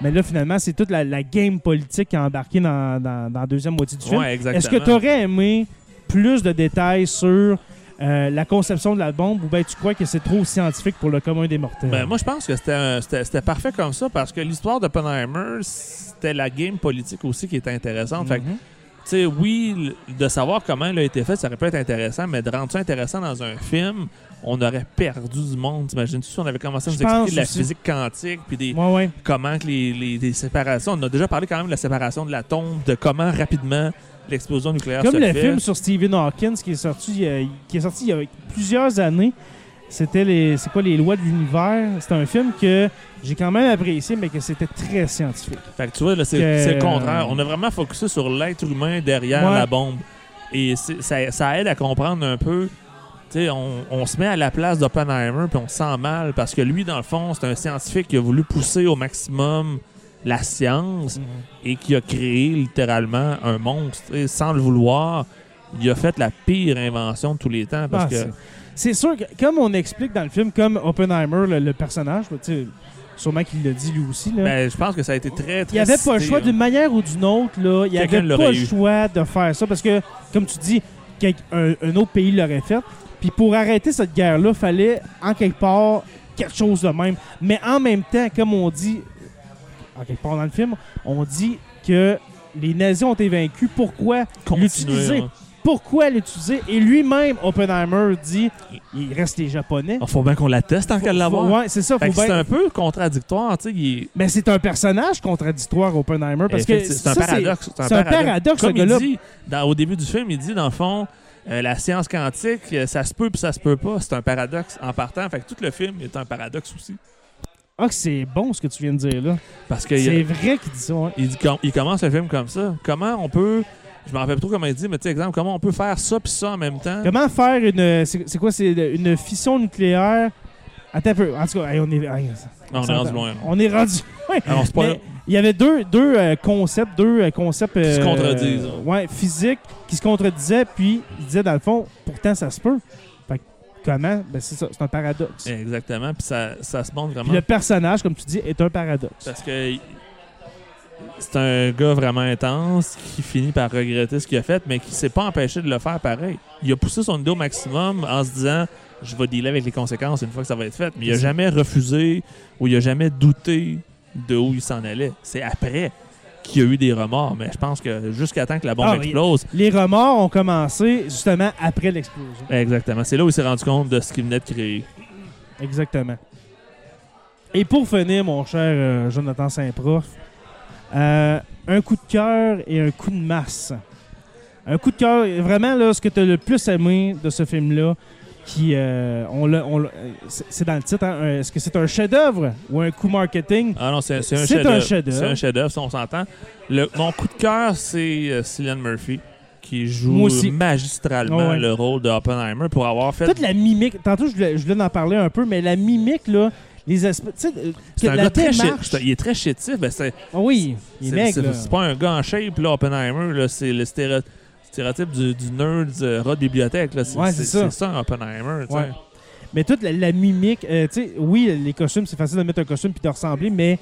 Mais là, finalement, c'est toute la, la game politique qui a embarqué dans, dans- dans la deuxième moitié du film. Ouais. Est-ce que tu aurais aimé plus de détails sur euh, la conception de la bombe ou bien tu crois que c'est trop scientifique pour le commun des mortels? Ben, moi, je pense que c'était parfait comme ça parce que l'histoire d'Oppenheimer, c'était la game politique aussi qui était intéressante. Fait Mhm. Tu sais, oui, de savoir comment elle a été faite, ça aurait pu être intéressant, mais de rendre ça intéressant dans un film, on aurait perdu du monde. T'imagines-tu? Si on avait commencé à nous expliquer de la aussi. physique quantique puis des Ouais, ouais. comment que les, les- les séparations. On a déjà parlé quand même de la séparation de l'atome, de comment rapidement l'explosion nucléaire Comme se le fait. film sur Stephen Hawking qui est sorti, il a- qui est sorti il y a plusieurs années. C'était les, c'est quoi les lois de l'univers? C'était un film que j'ai quand même apprécié, mais que c'était très scientifique. Fait que tu vois, là, c'est Que- le contraire. On a vraiment focusé sur l'être humain derrière Ouais. la bombe. Et ça, ça aide à comprendre un peu tu sais, on, on se met à la place d'Oppenheimer puis on se sent mal parce que lui, dans le fond, c'est un scientifique qui a voulu pousser au maximum la science et qui a créé littéralement un monstre. Et sans le vouloir, il a fait la pire invention de tous les temps parce Ah, que. C'est- sûr que, comme on explique dans le film, comme Oppenheimer, le, le personnage, tu sais, sûrement qu'il l'a dit lui aussi, là, Ben, je pense que ça a été très, très il n'y avait pas le choix hein. d'une manière ou d'une autre. Là, il n'y avait pas le choix de faire ça parce que, comme tu dis, un, un autre pays l'aurait fait. Puis pour arrêter cette guerre-là, il fallait en quelque part quelque chose de même. Mais en même temps, comme on dit, en quelque part dans le film, on dit que les nazis ont été vaincus. Pourquoi l'utiliser? hein. Pourquoi l'utiliser? Et lui-même, Oppenheimer, dit il reste les Japonais. Il faut bien qu'on la teste tant qu'à l'avoir. Ouais, c'est ça. Faut c'est un peu contradictoire, tu sais. il est- Mais c'est un personnage contradictoire, Oppenheimer. Parce que c'est un paradoxe. C'est un paradoxe, ce Comme il gars-là. dit, dans- au début du film, il dit, dans le fond, euh, la science quantique, euh, ça se peut puis ça se peut pas. C'est un paradoxe en partant. Fait que tout le film est un paradoxe aussi. Ah, c'est bon ce que tu viens de dire là. Parce que C'est vrai qu'il dit ça. ouais. il dit il commence le film comme ça. Comment on peut... Je me rappelle pas trop comment il dit, mais tu sais, exemple, comment on peut faire ça puis ça en même temps? Comment faire une. C'est quoi C'est une fission nucléaire? Attends un peu. En tout cas, hey, on est. hey, Non, on est rendu loin. On est rendu. loin. Alors, c'est pas... Mais il y avait deux, deux euh, concepts, deux euh, concepts. Qui se euh, contredisent. ouais, physiques, qui se contredisaient, puis il disait dans le fond, pourtant ça se peut. Fait que comment? Ben c'est ça, c'est un paradoxe. Exactement. Puis ça, ça se montre vraiment Puis le personnage, comme tu dis, est un paradoxe. Parce que c'est un gars vraiment intense qui finit par regretter ce qu'il a fait, mais qui s'est pas empêché de le faire pareil. Il a poussé son idée au maximum en se disant je vais dealer avec les conséquences une fois que ça va être fait. Mais il a jamais refusé ou il a jamais douté de où il s'en allait. C'est après qu'il y a eu des remords, mais je pense que jusqu'à temps que la bombe Ah, explose, Les remords ont commencé justement après l'explosion. exactement, c'est là où il s'est rendu compte de ce qu'il venait de créer. Exactement. Et pour finir, mon cher euh, Jonathan Saint-Prof, euh, un coup de cœur et un coup de masse. Un coup de cœur, vraiment, là, ce que tu as le plus aimé de ce film-là, qui, euh, on c'est dans le titre, hein, est-ce que c'est un chef-d'œuvre ou un coup marketing? Ah non, c'est un chef-d'œuvre. C'est un chef-d'œuvre, ça, on s'entend. Mon coup de cœur, c'est euh, Cillian Murphy, qui joue magistralement ouais. le rôle de Oppenheimer pour avoir fait. Toute la mimique, tantôt je voulais, je voulais en parler un peu, mais la mimique, là, les euh, C'est un gars très c'est Il est très chétif. Ben c'est oui, il est c'est- maigre, c'est- c'est pas un gars en shape, là, Oppenheimer. là, C'est le stéréo- stéréotype du, du nerd euh, rat bibliothèque. là. Ouais, c'est ça. C'est ça, Oppenheimer. Ouais. Mais toute la, la mimique, euh, tu sais, oui, les costumes, c'est facile de mettre un costume puis de ressembler, mais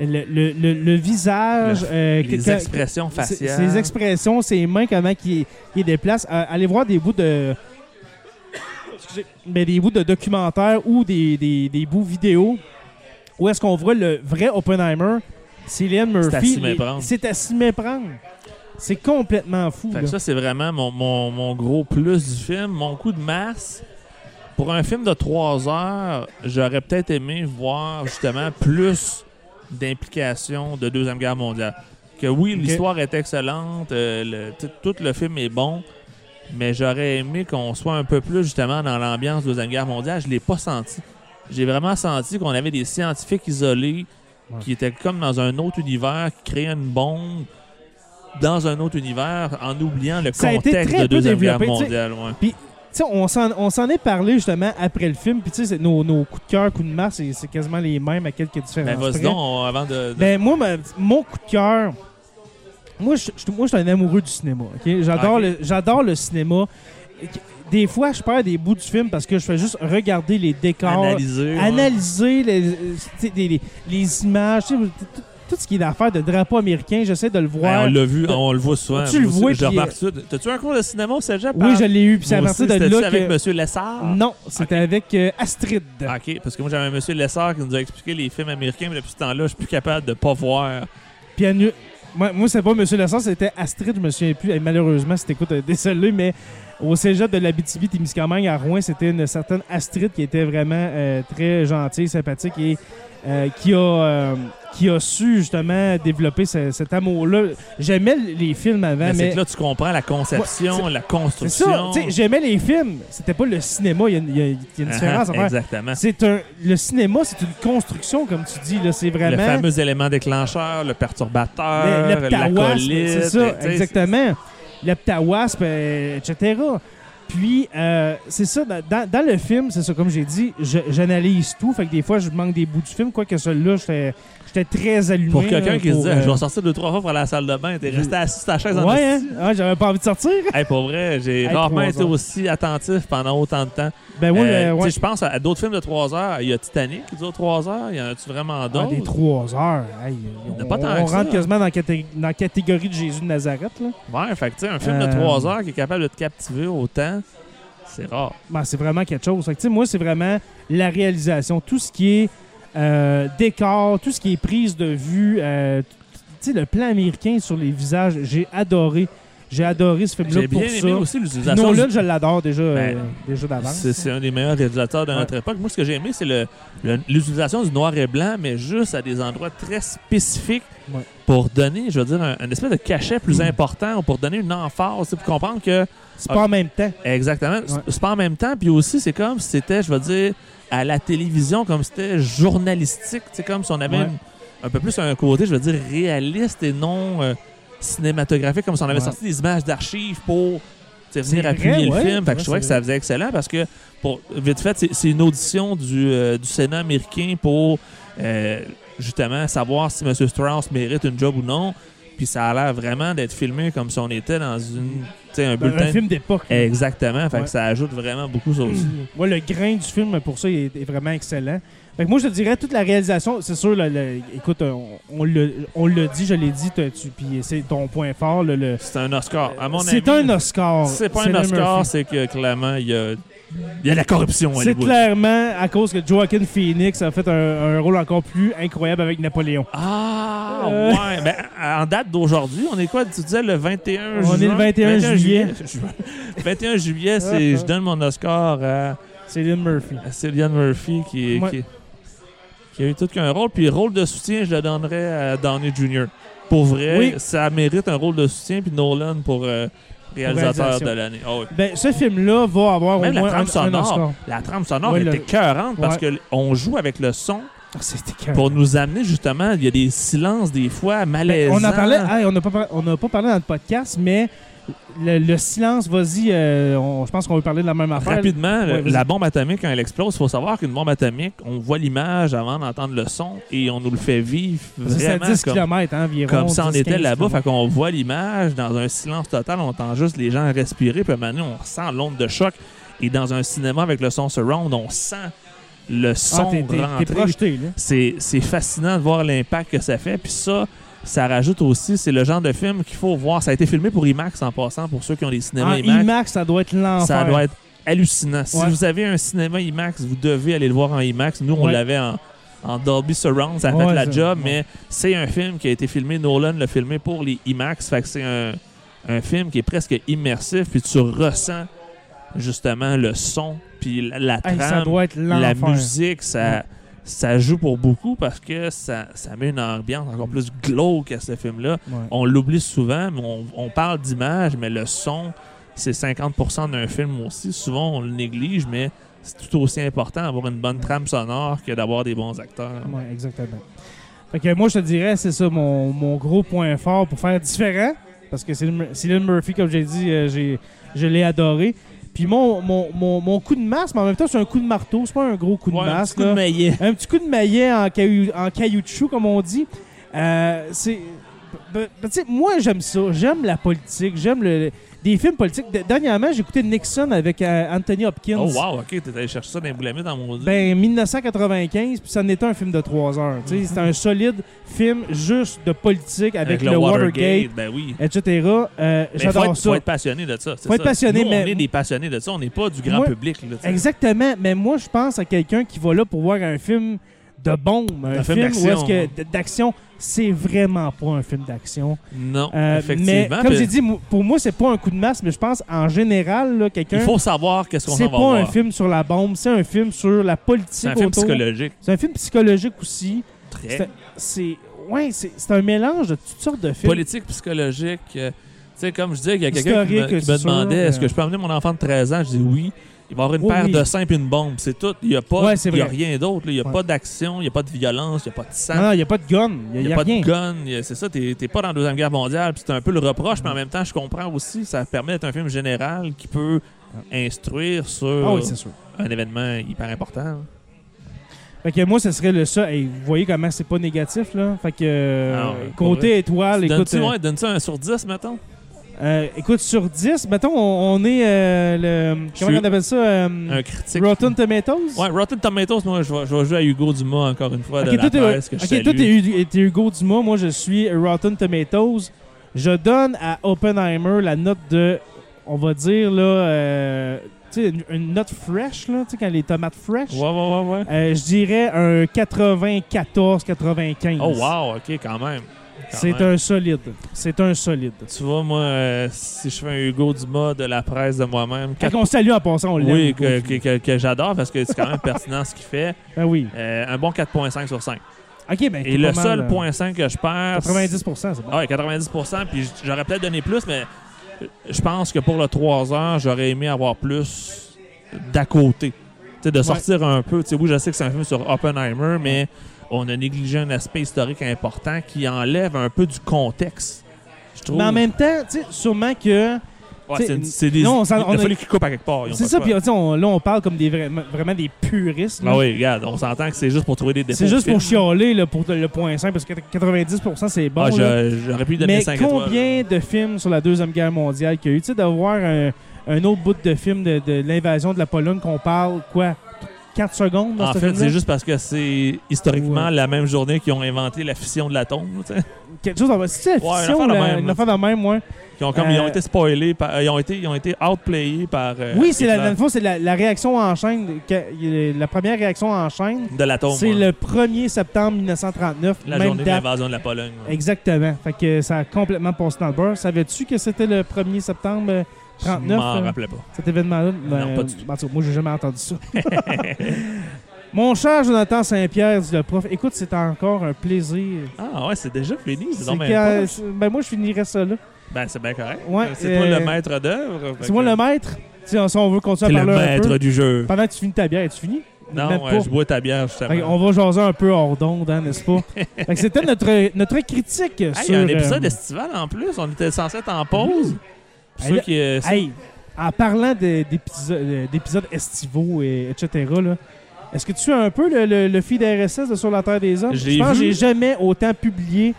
le, le- le- le visage, euh, Les que- expressions c'est- faciales. ses expressions, ses mains, comment qui qui déplacent. Euh, allez voir des bouts de. Excusez, mais des bouts de documentaires ou des, des, des bouts vidéo où est-ce qu'on voit le vrai Oppenheimer, Cillian Murphy. C'est à s'y méprendre. C'est complètement fou. Fait que ça, c'est vraiment mon, mon- mon gros plus du film. Mon coup de masse, pour un film de 3 heures, j'aurais peut-être aimé voir justement plus d'implications de Deuxième Guerre mondiale. Que oui, l'histoire est excellente, euh, le- tout le film est bon, mais j'aurais aimé qu'on soit un peu plus justement dans l'ambiance Deuxième Guerre mondiale. Je l'ai pas senti. J'ai vraiment senti qu'on avait des scientifiques isolés Ouais. qui étaient comme dans un autre univers, qui créaient une bombe dans un autre univers en oubliant le Ça contexte de Deuxième Guerre développé, mondiale. ouais. Sais, on s'en, est parlé justement après le film. Puis tu sais, nos, nos coups de cœur, coups de masse, c'est, quasiment les mêmes à quelques différences. Ben, vas-y donc, on- avant de. de- Ben, moi, ma- mon coup de cœur, moi, je, je- moi, je suis un amoureux du cinéma. ok? J'adore, le, j'adore le cinéma. Des fois, je perds des bouts du film parce que je fais juste regarder les décors, analyser. ouais. analyser les, euh, les, les- les images, tout, ce qui est d'affaires de drapeau américain. J'essaie de le Ben, voir. on l'a vu, on le voit souvent. Tu le vois, Je remarque ça. T'as-tu un cours de cinéma au cégep? oui, je l'ai eu. Puis c'est à partir de là avec. Monsieur Lessard? Non, c'était avec euh, Astrid. OK, parce que moi, j'avais monsieur Lessard qui nous a expliqué les films américains, mais depuis ce temps-là, je suis plus capable de pas voir. Puis moi, moi c'est pas Monsieur Lessard, c'était Astrid, je me souviens plus. Et malheureusement, c'était écoute, euh, désolé, mais au cégep de l'Abitibi, Témiscamingue à Rouen, c'était une certaine Astrid qui était vraiment euh, très gentille, sympathique et euh, qui a euh, qui a su justement développer ce- cet amour-là. J'aimais les films avant, mais c'est mais que là, tu comprends la conception, la c'est construction. J'aimais les films. C'était pas le cinéma. Il y a, y une différence à faire. Exactement. C'est un le cinéma, c'est une construction comme tu dis. C'est vraiment Le fameux élément déclencheur, le perturbateur, la colite. c'est ça, exactement. Le ptawasp, euh, etc. Puis, euh, c'est ça, dans, le film, c'est ça, comme j'ai dit, j'analyse tout. Fait que des fois, je manque des bouts du film, quoique celui-là, j'étais très allumé. Pour quelqu'un là, qui se dit, euh, je vais sortir deux, trois fois pour aller à la salle de bain, t'es resté assis sur ta chaise en Ouais, hein? j'avais pas envie de sortir. Hey, pour vrai, j'ai Hey, rarement trois été heures. aussi attentif pendant autant de temps. Ben oui, Euh, euh, sais, ouais. Je pense à d'autres films de 3 heures. Il y a Titanic qui dure 3 heures. Il y en a-tu vraiment Ah, d'autres? des trois heures. Hey, on pas tant on ça. rentre quasiment dans la, caté- dans la catégorie de Jésus de Nazareth. Là. Ouais, fait que tu sais, un film de Euh, 3 heures qui est capable de te captiver autant, c'est rare. Ben, c'est vraiment quelque chose. Fait que, tu sais, moi, c'est vraiment la réalisation. Tout ce qui est euh, décor, tout ce qui est prise de vue, euh, tu sais, le plan américain sur les visages, j'ai adoré. J'ai adoré ce film-là J'ai pour bien ça. aimé aussi l'utilisation. Nolan, du- je l'adore déjà, Ben, euh, déjà d'avance. C'est un des meilleurs réalisateurs de notre époque. Moi, ce que j'ai aimé, c'est l'utilisation du noir et blanc, mais juste à des endroits très spécifiques Ouais. pour donner, je veux dire, un, un espèce de cachet plus important ou pour donner une emphase, pour comprendre que C'est pas en même temps. Exactement. C'est pas en même temps. Puis aussi, c'est comme si c'était, je veux dire, à la télévision, comme c'était journalistique. Comme si on avait Ouais. un peu plus un côté, je veux dire, réaliste et non euh, cinématographique, comme si on avait Ouais. sorti des images d'archives pour venir appuyer vrai, le film. Fait que je trouvais que ça faisait excellent parce que, pour vite fait, c'est- une audition du, euh, du Sénat américain pour euh, justement savoir si M. Strauss mérite une job ou non. Puis ça a l'air vraiment d'être filmé comme si on était dans une, un bulletin un film d'époque. Exactement. Fait Ouais. que ça ajoute vraiment beaucoup ça aussi. Moi, le grain du film, pour ça, est, est vraiment excellent. Fait que moi, je te dirais, toute la réalisation, c'est sûr, le- écoute, on, on l'a dit, je l'ai dit, puis c'est ton point fort. le- le- C'est un Oscar. À mon c'est avis, un Oscar. C'est pas un Oscar, c'est que clairement, il y a, il y a la corruption C'est clairement à cause que Joaquin Phoenix a fait un, un rôle encore plus incroyable avec Napoléon. Ah, Euh. ouais. Ben, en date d'aujourd'hui, on est quoi? Tu disais le 21 On est le 21 juillet. 21 juillet, c'est je donne mon Oscar à, Cillian Murphy. à Cillian Murphy qui, Ouais. qui, qui a eu tout qu'un rôle. Puis rôle de soutien, je le donnerais à Downey Jr. Pour vrai, Oui. ça mérite un rôle de soutien. Puis Nolan pour euh, réalisateur de l'année. Ah oui. Ben, ce film-là va avoir Même au la moins un, trame un sonore. La trame sonore Ouais, était le- parce Ouais. qu'on joue avec le son Ah, pour nous amener justement. Il y a des silences des fois Ben, malaisants. on hey, n'a pas, on n'a pas parlé dans le podcast, mais le, le silence, vas-y, euh, je pense qu'on veut parler de la même affaire. Rapidement, Ouais, la bombe atomique, quand elle explose, il faut savoir qu'une bombe atomique, on voit l'image avant d'entendre le son et on nous le fait vivre à vraiment 10 comme, km hein, environ. comme si on 10, était 15 là-bas. Fait qu'on voit l'image dans un silence total, on entend juste les gens respirer, puis maintenant on ressent l'onde de choc. Et dans un cinéma avec le son surround, on sent le Ah, son t'es- t'es- t'es rentrer. projeté, là. c'est c'est fascinant de voir l'impact que ça fait. Puis ça, ça rajoute aussi, c'est le genre de film qu'il faut voir. Ça a été filmé pour IMAX en passant, pour ceux qui ont des cinémas En IMAX. IMAX, ça doit être l'enfer. Ça doit être hallucinant. Si Ouais. vous avez un cinéma IMAX, vous devez aller le voir en IMAX. Nous, on Ouais. l'avait en, en Dolby Surround, ça a Ouais, fait la ça- job, mais c'est un film qui a été filmé, Nolan l'a filmé pour les IMAX, fait que c'est un, un film qui est presque immersif, puis tu ressens justement le son, puis la, la Hey, trame, la musique, ça. Ça joue pour beaucoup parce que ça, ça met une ambiance encore plus glauque à ce film-là. Ouais. On l'oublie souvent, mais on, on parle d'image, mais le son, c'est 50% d'un film aussi. Souvent, on le néglige, mais c'est tout aussi important d'avoir une bonne trame sonore que d'avoir des bons acteurs. Ouais, exactement. Fait que moi, je te dirais, c'est ça mon, mon gros point fort pour faire différent. Parce que Cillian Mur- Cillian Murphy, comme j'ai dit, euh, j'ai, je l'ai adoré. Puis mon, mon, mon, mon coup de masse, mais en même temps, c'est un coup de marteau. C'est pas un gros coup de Ouais, un masse. petit coup de là. maillet. Un petit coup de maillet en, caillou, en caillouchou, comme on dit. Euh, c'est. Ben, ben, tu sais, moi, j'aime ça. J'aime la politique. J'aime le, des films politiques. De- dernièrement, j'ai écouté Nixon avec euh, Anthony Hopkins. Oh wow, ok, t'es allé chercher ça dans les boulamites dans mon Ben, 1995, puis ça n'était un film de 3 heures. C'était un solide film juste de politique avec, le, Watergate, Ben oui. etc. Euh, J'adore ça. faut être passionné de ça. Faut être passionné, Nous, mais- on est des passionnés de ça. On n'est pas du grand Moi- public. Là. Exactement, mais moi, je pense à quelqu'un qui va là pour voir un film de bombe, un, Un film d'action. C'est vraiment pas un film d'action. Non, Euh, mais effectivement. comme puis j'ai dit, pour moi, c'est pas un coup de masse, mais je pense en général, quelqu'un, il faut savoir qu'est-ce qu'on c'est va pas un film sur la bombe, c'est un film sur la politique C'est un film autour. psychologique. C'est un film psychologique aussi. Très. C'est- C'est ouais, c'est c'est un mélange de toutes sortes de films. politique, psychologique. euh, tu sais, comme je disais, il y a quelqu'un qui me, qui c'est demandait mais- est-ce que je peux amener mon enfant de 13 ans? Je dis oui. Il va y avoir une Oui, paire oui. de seins et une bombe. C'est tout. Il n'y a, pas, Ouais, il y a rien d'autre. Il n'y a Ouais. pas d'action, il n'y a pas de violence, il n'y a pas de sang. Non, il n'y a pas de gun. Il n'y a, a, pas rien. de gun, c'est ça, t'es t'es pas dans la Deuxième Guerre mondiale, c'est un peu le reproche, mais en même temps, je comprends aussi, ça permet d'être un film général qui peut instruire sur Ah oui, c'est sûr. un événement hyper important. Fait que moi, ce serait le ça. Hey, vous voyez comment c'est pas négatif, là? Fait que euh, côté étoile, écoute. Donne-tu euh, ouais, donne-tu un sur 10, mettons? Euh, écoute, sur 10, mettons, on, on est euh, le. Comment on appelle ça? euh, Un critique. Rotten Tomatoes? Ouais, Rotten Tomatoes, moi, je vais, je vais jouer à Hugo Dumas encore une fois de Ok, la presse que je ok, toi, t'es Hu- t'es Hugo Dumas. Moi, je suis Rotten Tomatoes. Je donne à Oppenheimer la note de, on va dire, là, euh, tu sais, une, une note fresh, là, tu sais, quand les tomates fresh. Ouais, ouais, ouais, ouais. Je dirais un 94-95. Oh, wow, ok, quand même. C'est un solide. C'est un solide. Tu vois, moi, euh, si je fais un Hugo Dumas de la presse de moi-même, Fait qu'on salue en passant, on l'aime. oui, que, que- que- que j'adore parce que c'est quand même pertinent ce qu'il fait. Ah oui. Euh, un bon 4.5 sur 5. Ok, ben. Et le seul euh, point 5 que je perds. 90%, c'est bon. Ouais, 90%. Puis j'aurais peut-être donné plus, mais je pense que pour le 3 heures, j'aurais aimé avoir plus d'à côté. Tu sais, de sortir un peu. Tu sais, oui, je sais que c'est un film sur Oppenheimer, mais on a négligé un aspect historique important qui enlève un peu du contexte. Je trouve. Mais en même temps, tu sais, sûrement que. Ouais, c'est- des. non, ça- il on a fallu qu'ils coupent à quelque part. C'est ça, puis on- là, on parle comme des vraiment, vraiment des puristes. là. Ah oui, regarde, on s'entend que c'est juste pour trouver des défauts. c'est juste pour chialer là, pour le point 5 parce que 90% c'est bon. Ah, j'aurais pu donner Mais 5 combien de films sur la Deuxième Guerre mondiale qu'il y a eu? Tu sais, d'avoir un, un autre bout de film de, de l'invasion de la Pologne qu'on parle, quoi, 4 secondes dans En fait, c'est juste parce que c'est historiquement Ouais. la même journée qu'ils ont inventé la fission de l'atome. Quelque chose C'est la Ouais, une affaire de la- même, une là. affaire de même, ouais. Ils ont, comme, Euh, ils ont été spoilés, par- euh, ils, ont été, ils ont été outplayés par. euh, oui, c'est la, dans le fond, c'est la, la réaction en chaîne. la première réaction en chaîne, de l'atome. c'est ouais. le 1er septembre 1939. La même journée de l'invasion de la Pologne. Exactement. Fait que ça a complètement passé dans le beurre. Savais-tu que c'était le 1er septembre euh, Je 39, m'en euh, rappelais pas. cet événement-là? Ben, pas du tout. moi, j'ai jamais entendu ça. Mon cher Jonathan Saint-Pierre, dit le prof, écoute, c'est encore un plaisir. Ah ouais, c'est déjà fini. C'est C'est donc que, bien euh, ben moi, je finirais ça là. Ben, c'est bien correct. Ouais, c'est toi euh, le maître d'œuvre. C'est moi le maître. Si on, on veut continuer à le parler un peu. maître du jeu. Pendant que tu finis ta bière, tu finis? Non, pas. ouais, je bois ta bière justement. Qu'on va jaser un peu hors d'onde, hein, n'est-ce pas? Fait que c'était notre, notre critique Hey, sur... il y a un épisode euh, estival en plus. On était censé être en pause. Pour Hey, ceux là- qui, euh, Hey, en parlant de- d'épisodes estivaux, et, etc., là, est-ce que tu suis un peu le, le, le feed RSS de Sur la Terre des Hommes? Je pense que j'ai jamais autant publié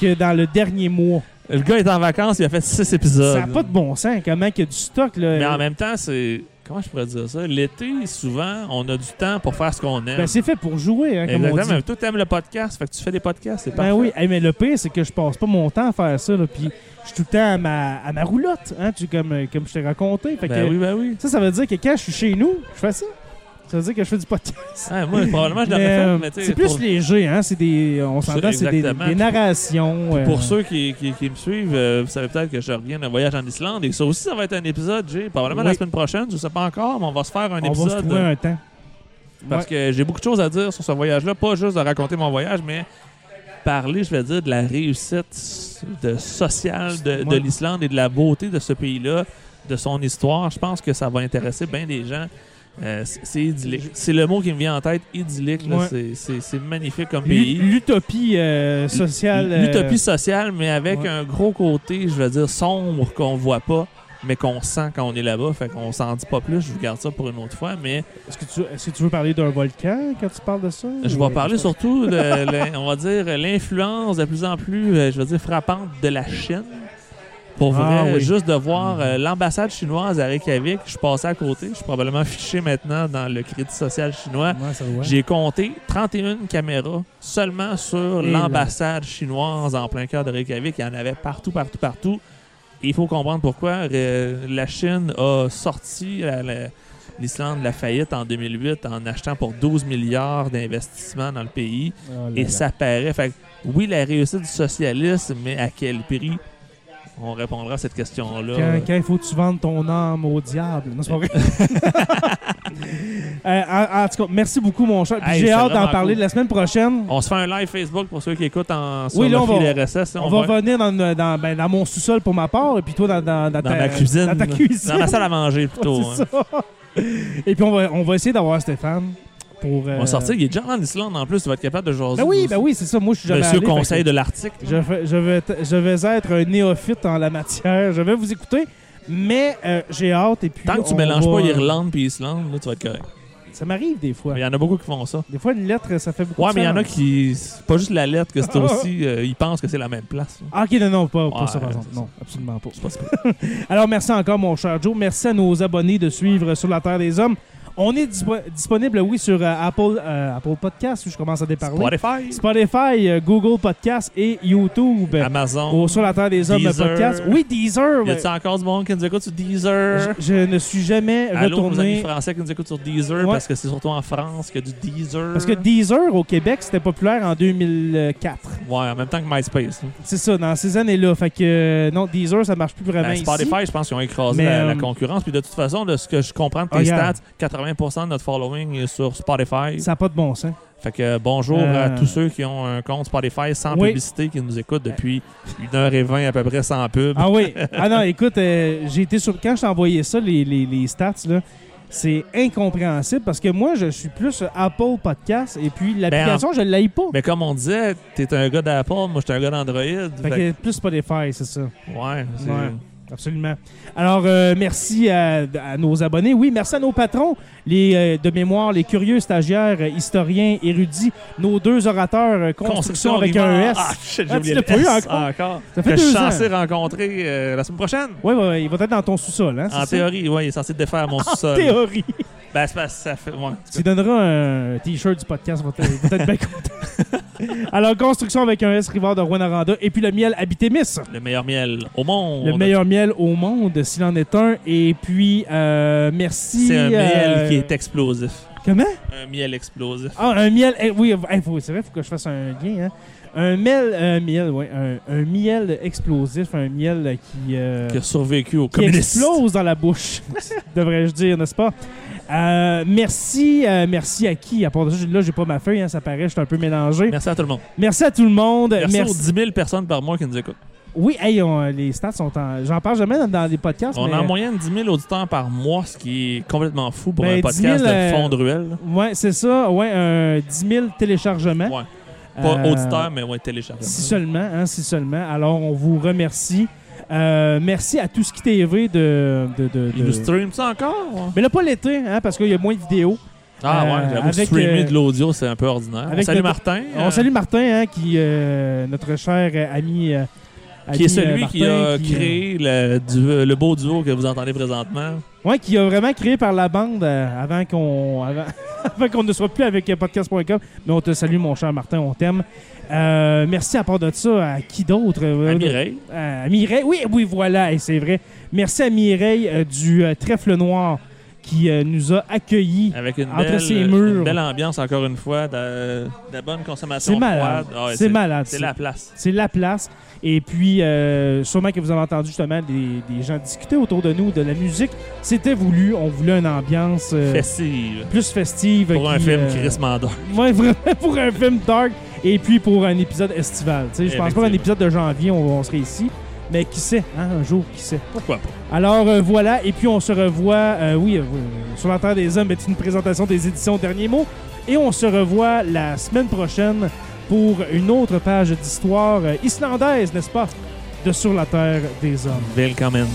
que dans le dernier mois. Le gars est en vacances, il a fait 6 épisodes. Ça n'a pas de bon sens, comment il y a du stock. Là? Mais en même temps, c'est. Comment je pourrais dire ça? L'été, souvent, on a du temps pour faire ce qu'on aime. Ben, c'est fait pour jouer, hein, comme on Exactement. dit. Toi, t'aimes le podcast, fait que tu fais des podcasts, c'est Ben parfait. oui, Hey, mais le pire, c'est que je passe pas mon temps à faire ça. Là, puis je suis tout le temps à ma, à ma roulotte, hein, tu, comme, comme je t'ai raconté. Fait Ben que, oui, ben oui. Ça, ça veut dire que quand je suis chez nous, je fais ça. Ça veut dire que je fais du podcast. Ah, moi, probablement, je l'aurais fait, euh, mais tu sais, c'est plus pour- léger, hein? C'est des. On s'entend, c'est des, des narrations. euh, Pour ceux qui, qui- qui me suivent, euh, vous savez peut-être que je reviens d'un voyage en Islande. Et ça aussi, ça va être un épisode, Jay. Probablement la semaine prochaine, je sais pas encore, mais on va se faire un on va se épisode. trouver un temps. Parce que j'ai beaucoup de choses à dire sur ce voyage-là. Pas juste de raconter mon voyage, mais parler, je vais dire, de la réussite de sociale de, de Ouais. l'Islande et de la beauté de ce pays-là, de son histoire. Je pense que ça va intéresser bien des gens. Euh, c'est idyllique. C'est le mot qui me vient en tête, idyllique. Ouais. C'est- magnifique comme pays. L'utopie euh, sociale. euh, L'utopie sociale, mais avec ouais. un gros côté, je veux dire, sombre qu'on voit pas, mais qu'on sent quand on est là-bas. Fait qu'on s'en dit pas plus. Je vous garde ça pour une autre fois. Mais Est-ce que, tu, est-ce que tu veux parler d'un volcan quand tu parles de ça? je vais parler surtout de, on va dire, l'influence de plus en plus, euh, je veux dire, frappante de la Chine. Pour vrai, Ah oui. juste de voir euh, l'ambassade chinoise à Reykjavik, je suis passé à côté. Je suis probablement fiché maintenant dans le crédit social chinois. Ouais. J'ai compté 31 caméras seulement sur l'ambassade chinoise en plein cœur de Reykjavik. Il y en avait partout, partout, partout. Et il faut comprendre pourquoi euh, la Chine a sorti la- la- l'Islande de la faillite en 2008 en achetant pour 12 milliards d'investissements dans le pays. Oh là Et là. ça paraît. Fait oui, la réussite du socialisme, mais à quel prix? On répondra à cette question-là. Quand, quand il faut que tu vendes ton âme au diable. Non, c'est pas vrai. Euh, en, en tout cas, merci beaucoup, mon cher. Hey, J'ai hâte d'en parler cool. la semaine prochaine. On se fait un live Facebook pour ceux qui écoutent en, sur Oui, là, on va- RSS. On, va venir dans, dans, ben, dans mon sous-sol pour ma part, et puis toi dans, dans, ta, cuisine. Dans ta cuisine. Dans ma salle à manger, plutôt. Ouais, hein. ça. Et puis, on va, on va essayer d'avoir Stéphane pour. On va sortir. Il est déjà en Islande en plus. Tu vas être capable de jaser. Ben oui, ben oui, c'est ça. Moi, je suis jamais Monsieur allé, conseil de l'article. Je vais, je, vais, je vais être un néophyte en la matière. Je vais vous écouter, mais euh, j'ai hâte. Et puis, Tant que tu mélanges va- pas Irlande puis Islande, là, tu vas être correct. Ça m'arrive des fois. Il y en a beaucoup qui font ça. Des fois, une lettre, ça fait beaucoup Ouais, de mais il y en a qui. c'est Pas juste la lettre, que c'est aussi. euh, ils pensent que c'est la même place. Ah, ok, non, non, pas, pas Ouais, ça, par exemple. Non, absolument pas. Alors, merci encore, mon cher Joe. Merci à nos abonnés de suivre Sur la Terre des Hommes. On est dispo- disponible, oui, sur euh, Apple, euh, Apple Podcast, où je commence à déparler. Spotify, Spotify, euh, Google Podcast et YouTube. Amazon. Au Sur la Terre des Hommes Deezer. podcast. Oui, Deezer. Y ouais. a-t-il encore du monde qui nous écoute sur Deezer? Je, je ne suis jamais Allô, vos amis retourné. français qui nous écoutent sur Deezer, Ouais. parce que c'est surtout en France qu'il y a du Deezer. Parce que Deezer, au Québec, c'était populaire en 2004. Ouais, en même temps que MySpace. là. C'est ça, dans ces années-là. Fait que, euh, non, Deezer, ça marche plus vraiment Ben, ici. Spotify, je pense qu'ils ont écrasé Mais, la, la concurrence. Puis de toute façon, de ce que je comprends de tes Regarde. stats, 80% de notre following est sur Spotify. Ça n'a pas de bon sens. Fait que euh, bonjour Euh. à tous ceux qui ont un compte Spotify sans Oui. publicité qui nous écoutent depuis 1h20 à peu près sans pub. Ah oui. Ah non, écoute, euh, j'ai été sur. Quand je t'ai envoyé ça, les, les, les stats, là, c'est incompréhensible parce que moi, je suis plus Apple Podcast et puis l'application, je ne l'aille pas. Mais comme on disait, t'es un gars d'Apple, moi j'étais un gars d'Android. Fait Fait que plus Spotify, c'est ça. ouais, c'est- Ouais. Absolument. Alors, euh, merci à, à nos abonnés. Oui, merci à nos patrons, les euh, de mémoire, les curieux stagiaires, euh, historiens, érudits, nos deux orateurs, euh, construction, avec un. S. Ah, shit, j'ai Ah, oublié le pas eu S encore? encore. Ça fait Que je suis deux ans. censé rencontrer euh, la semaine prochaine. Oui, oui, ouais, il va être dans ton sous-sol. Hein, En ça? théorie, ouais, il est censé défaire mon En sous-sol. théorie. Ben, ça fait. Ouais. Tu donneras un t-shirt du podcast, va être bien content. Alors, construction avec un S, Rivard de Rwanda, et puis le miel Habitémis. Le meilleur miel au monde. Le meilleur miel au monde, s'il en est un. Et puis, euh, merci. C'est un miel euh, qui est explosif. Comment? Un miel explosif. Ah, un miel. eh, oui, eh, faut- c'est vrai, il faut que je fasse un lien. Hein. Un miel, un miel, ouais, un, un miel explosif, un miel qui, euh, Qui a survécu au qui communisme. explose dans la bouche, devrais-je dire, n'est-ce pas? Euh, merci, euh, merci à qui? À part de ça, là, j'ai pas ma feuille, hein, ça paraît, je suis un peu mélangé. Merci à tout le monde. Merci à tout le monde. Merci, Merci. aux 10 000 personnes par mois qui nous écoutent. Oui, hey, on- les stats sont en. J'en parle jamais dans, dans les podcasts. On mais... a en moyenne 10 000 auditeurs par mois, ce qui est complètement fou pour Ben, un 10 podcast 000, de euh, fond de ruelle. Ouais, c'est ça. Ouais, un 10 000 téléchargements. Ouais. Pas Euh, auditeurs, mais ouais, téléchargement. Si seulement, hein, si seulement. Alors, on vous remercie. Euh, merci à tout ce qui TV de. de, de, Ils nous streament ça encore? ouais? Mais là, pas l'été, hein, parce qu'il y a moins de vidéos. Ah Euh, ouais, j'avoue, avec, streamer euh, de l'audio, c'est un peu ordinaire. On avec salue notre- Martin. On euh, salue Martin, hein, qui, euh, notre cher euh, ami. euh, qui est euh, celui qui a qui, euh, créé le, du- le beau duo que vous entendez présentement. Ouais, qui a vraiment créé par la bande euh, avant qu'on avant, avant qu'on ne soit plus avec euh, podcast.com. Mais on te salue, mon cher Martin, on t'aime. Euh, merci à part de ça, à qui d'autre? Euh, À Mireille. À Mireille. Oui, oui, voilà, et c'est vrai. Merci à Mireille euh, du euh, Trèfle Noir qui euh, nous a accueillis. Avec une Entre belle, ces murs. une belle ambiance, encore une fois, de, bonne consommation C'est malade. Ah ouais, c'est malade. C'est la place. C'est la place. Et puis, euh, sûrement que vous avez entendu justement des, des gens discuter autour de nous de la musique. C'était voulu. On voulait une ambiance euh, Festive. plus festive. Pour un film euh, Chris Mandor. Ouais, vraiment pour un film dark. Et puis pour un épisode estival. Tu sais, Je pense pas qu'un épisode de janvier, on, on serait ici. Mais qui sait, hein, un jour, qui sait. Pourquoi pas? Alors euh, voilà, et puis on se revoit, euh, oui, euh, sur la Terre des Hommes est une présentation des éditions Derniers Mots. Et on se revoit la semaine prochaine pour une autre page d'histoire islandaise, n'est-ce pas? De Sur la Terre des Hommes. Willkommen.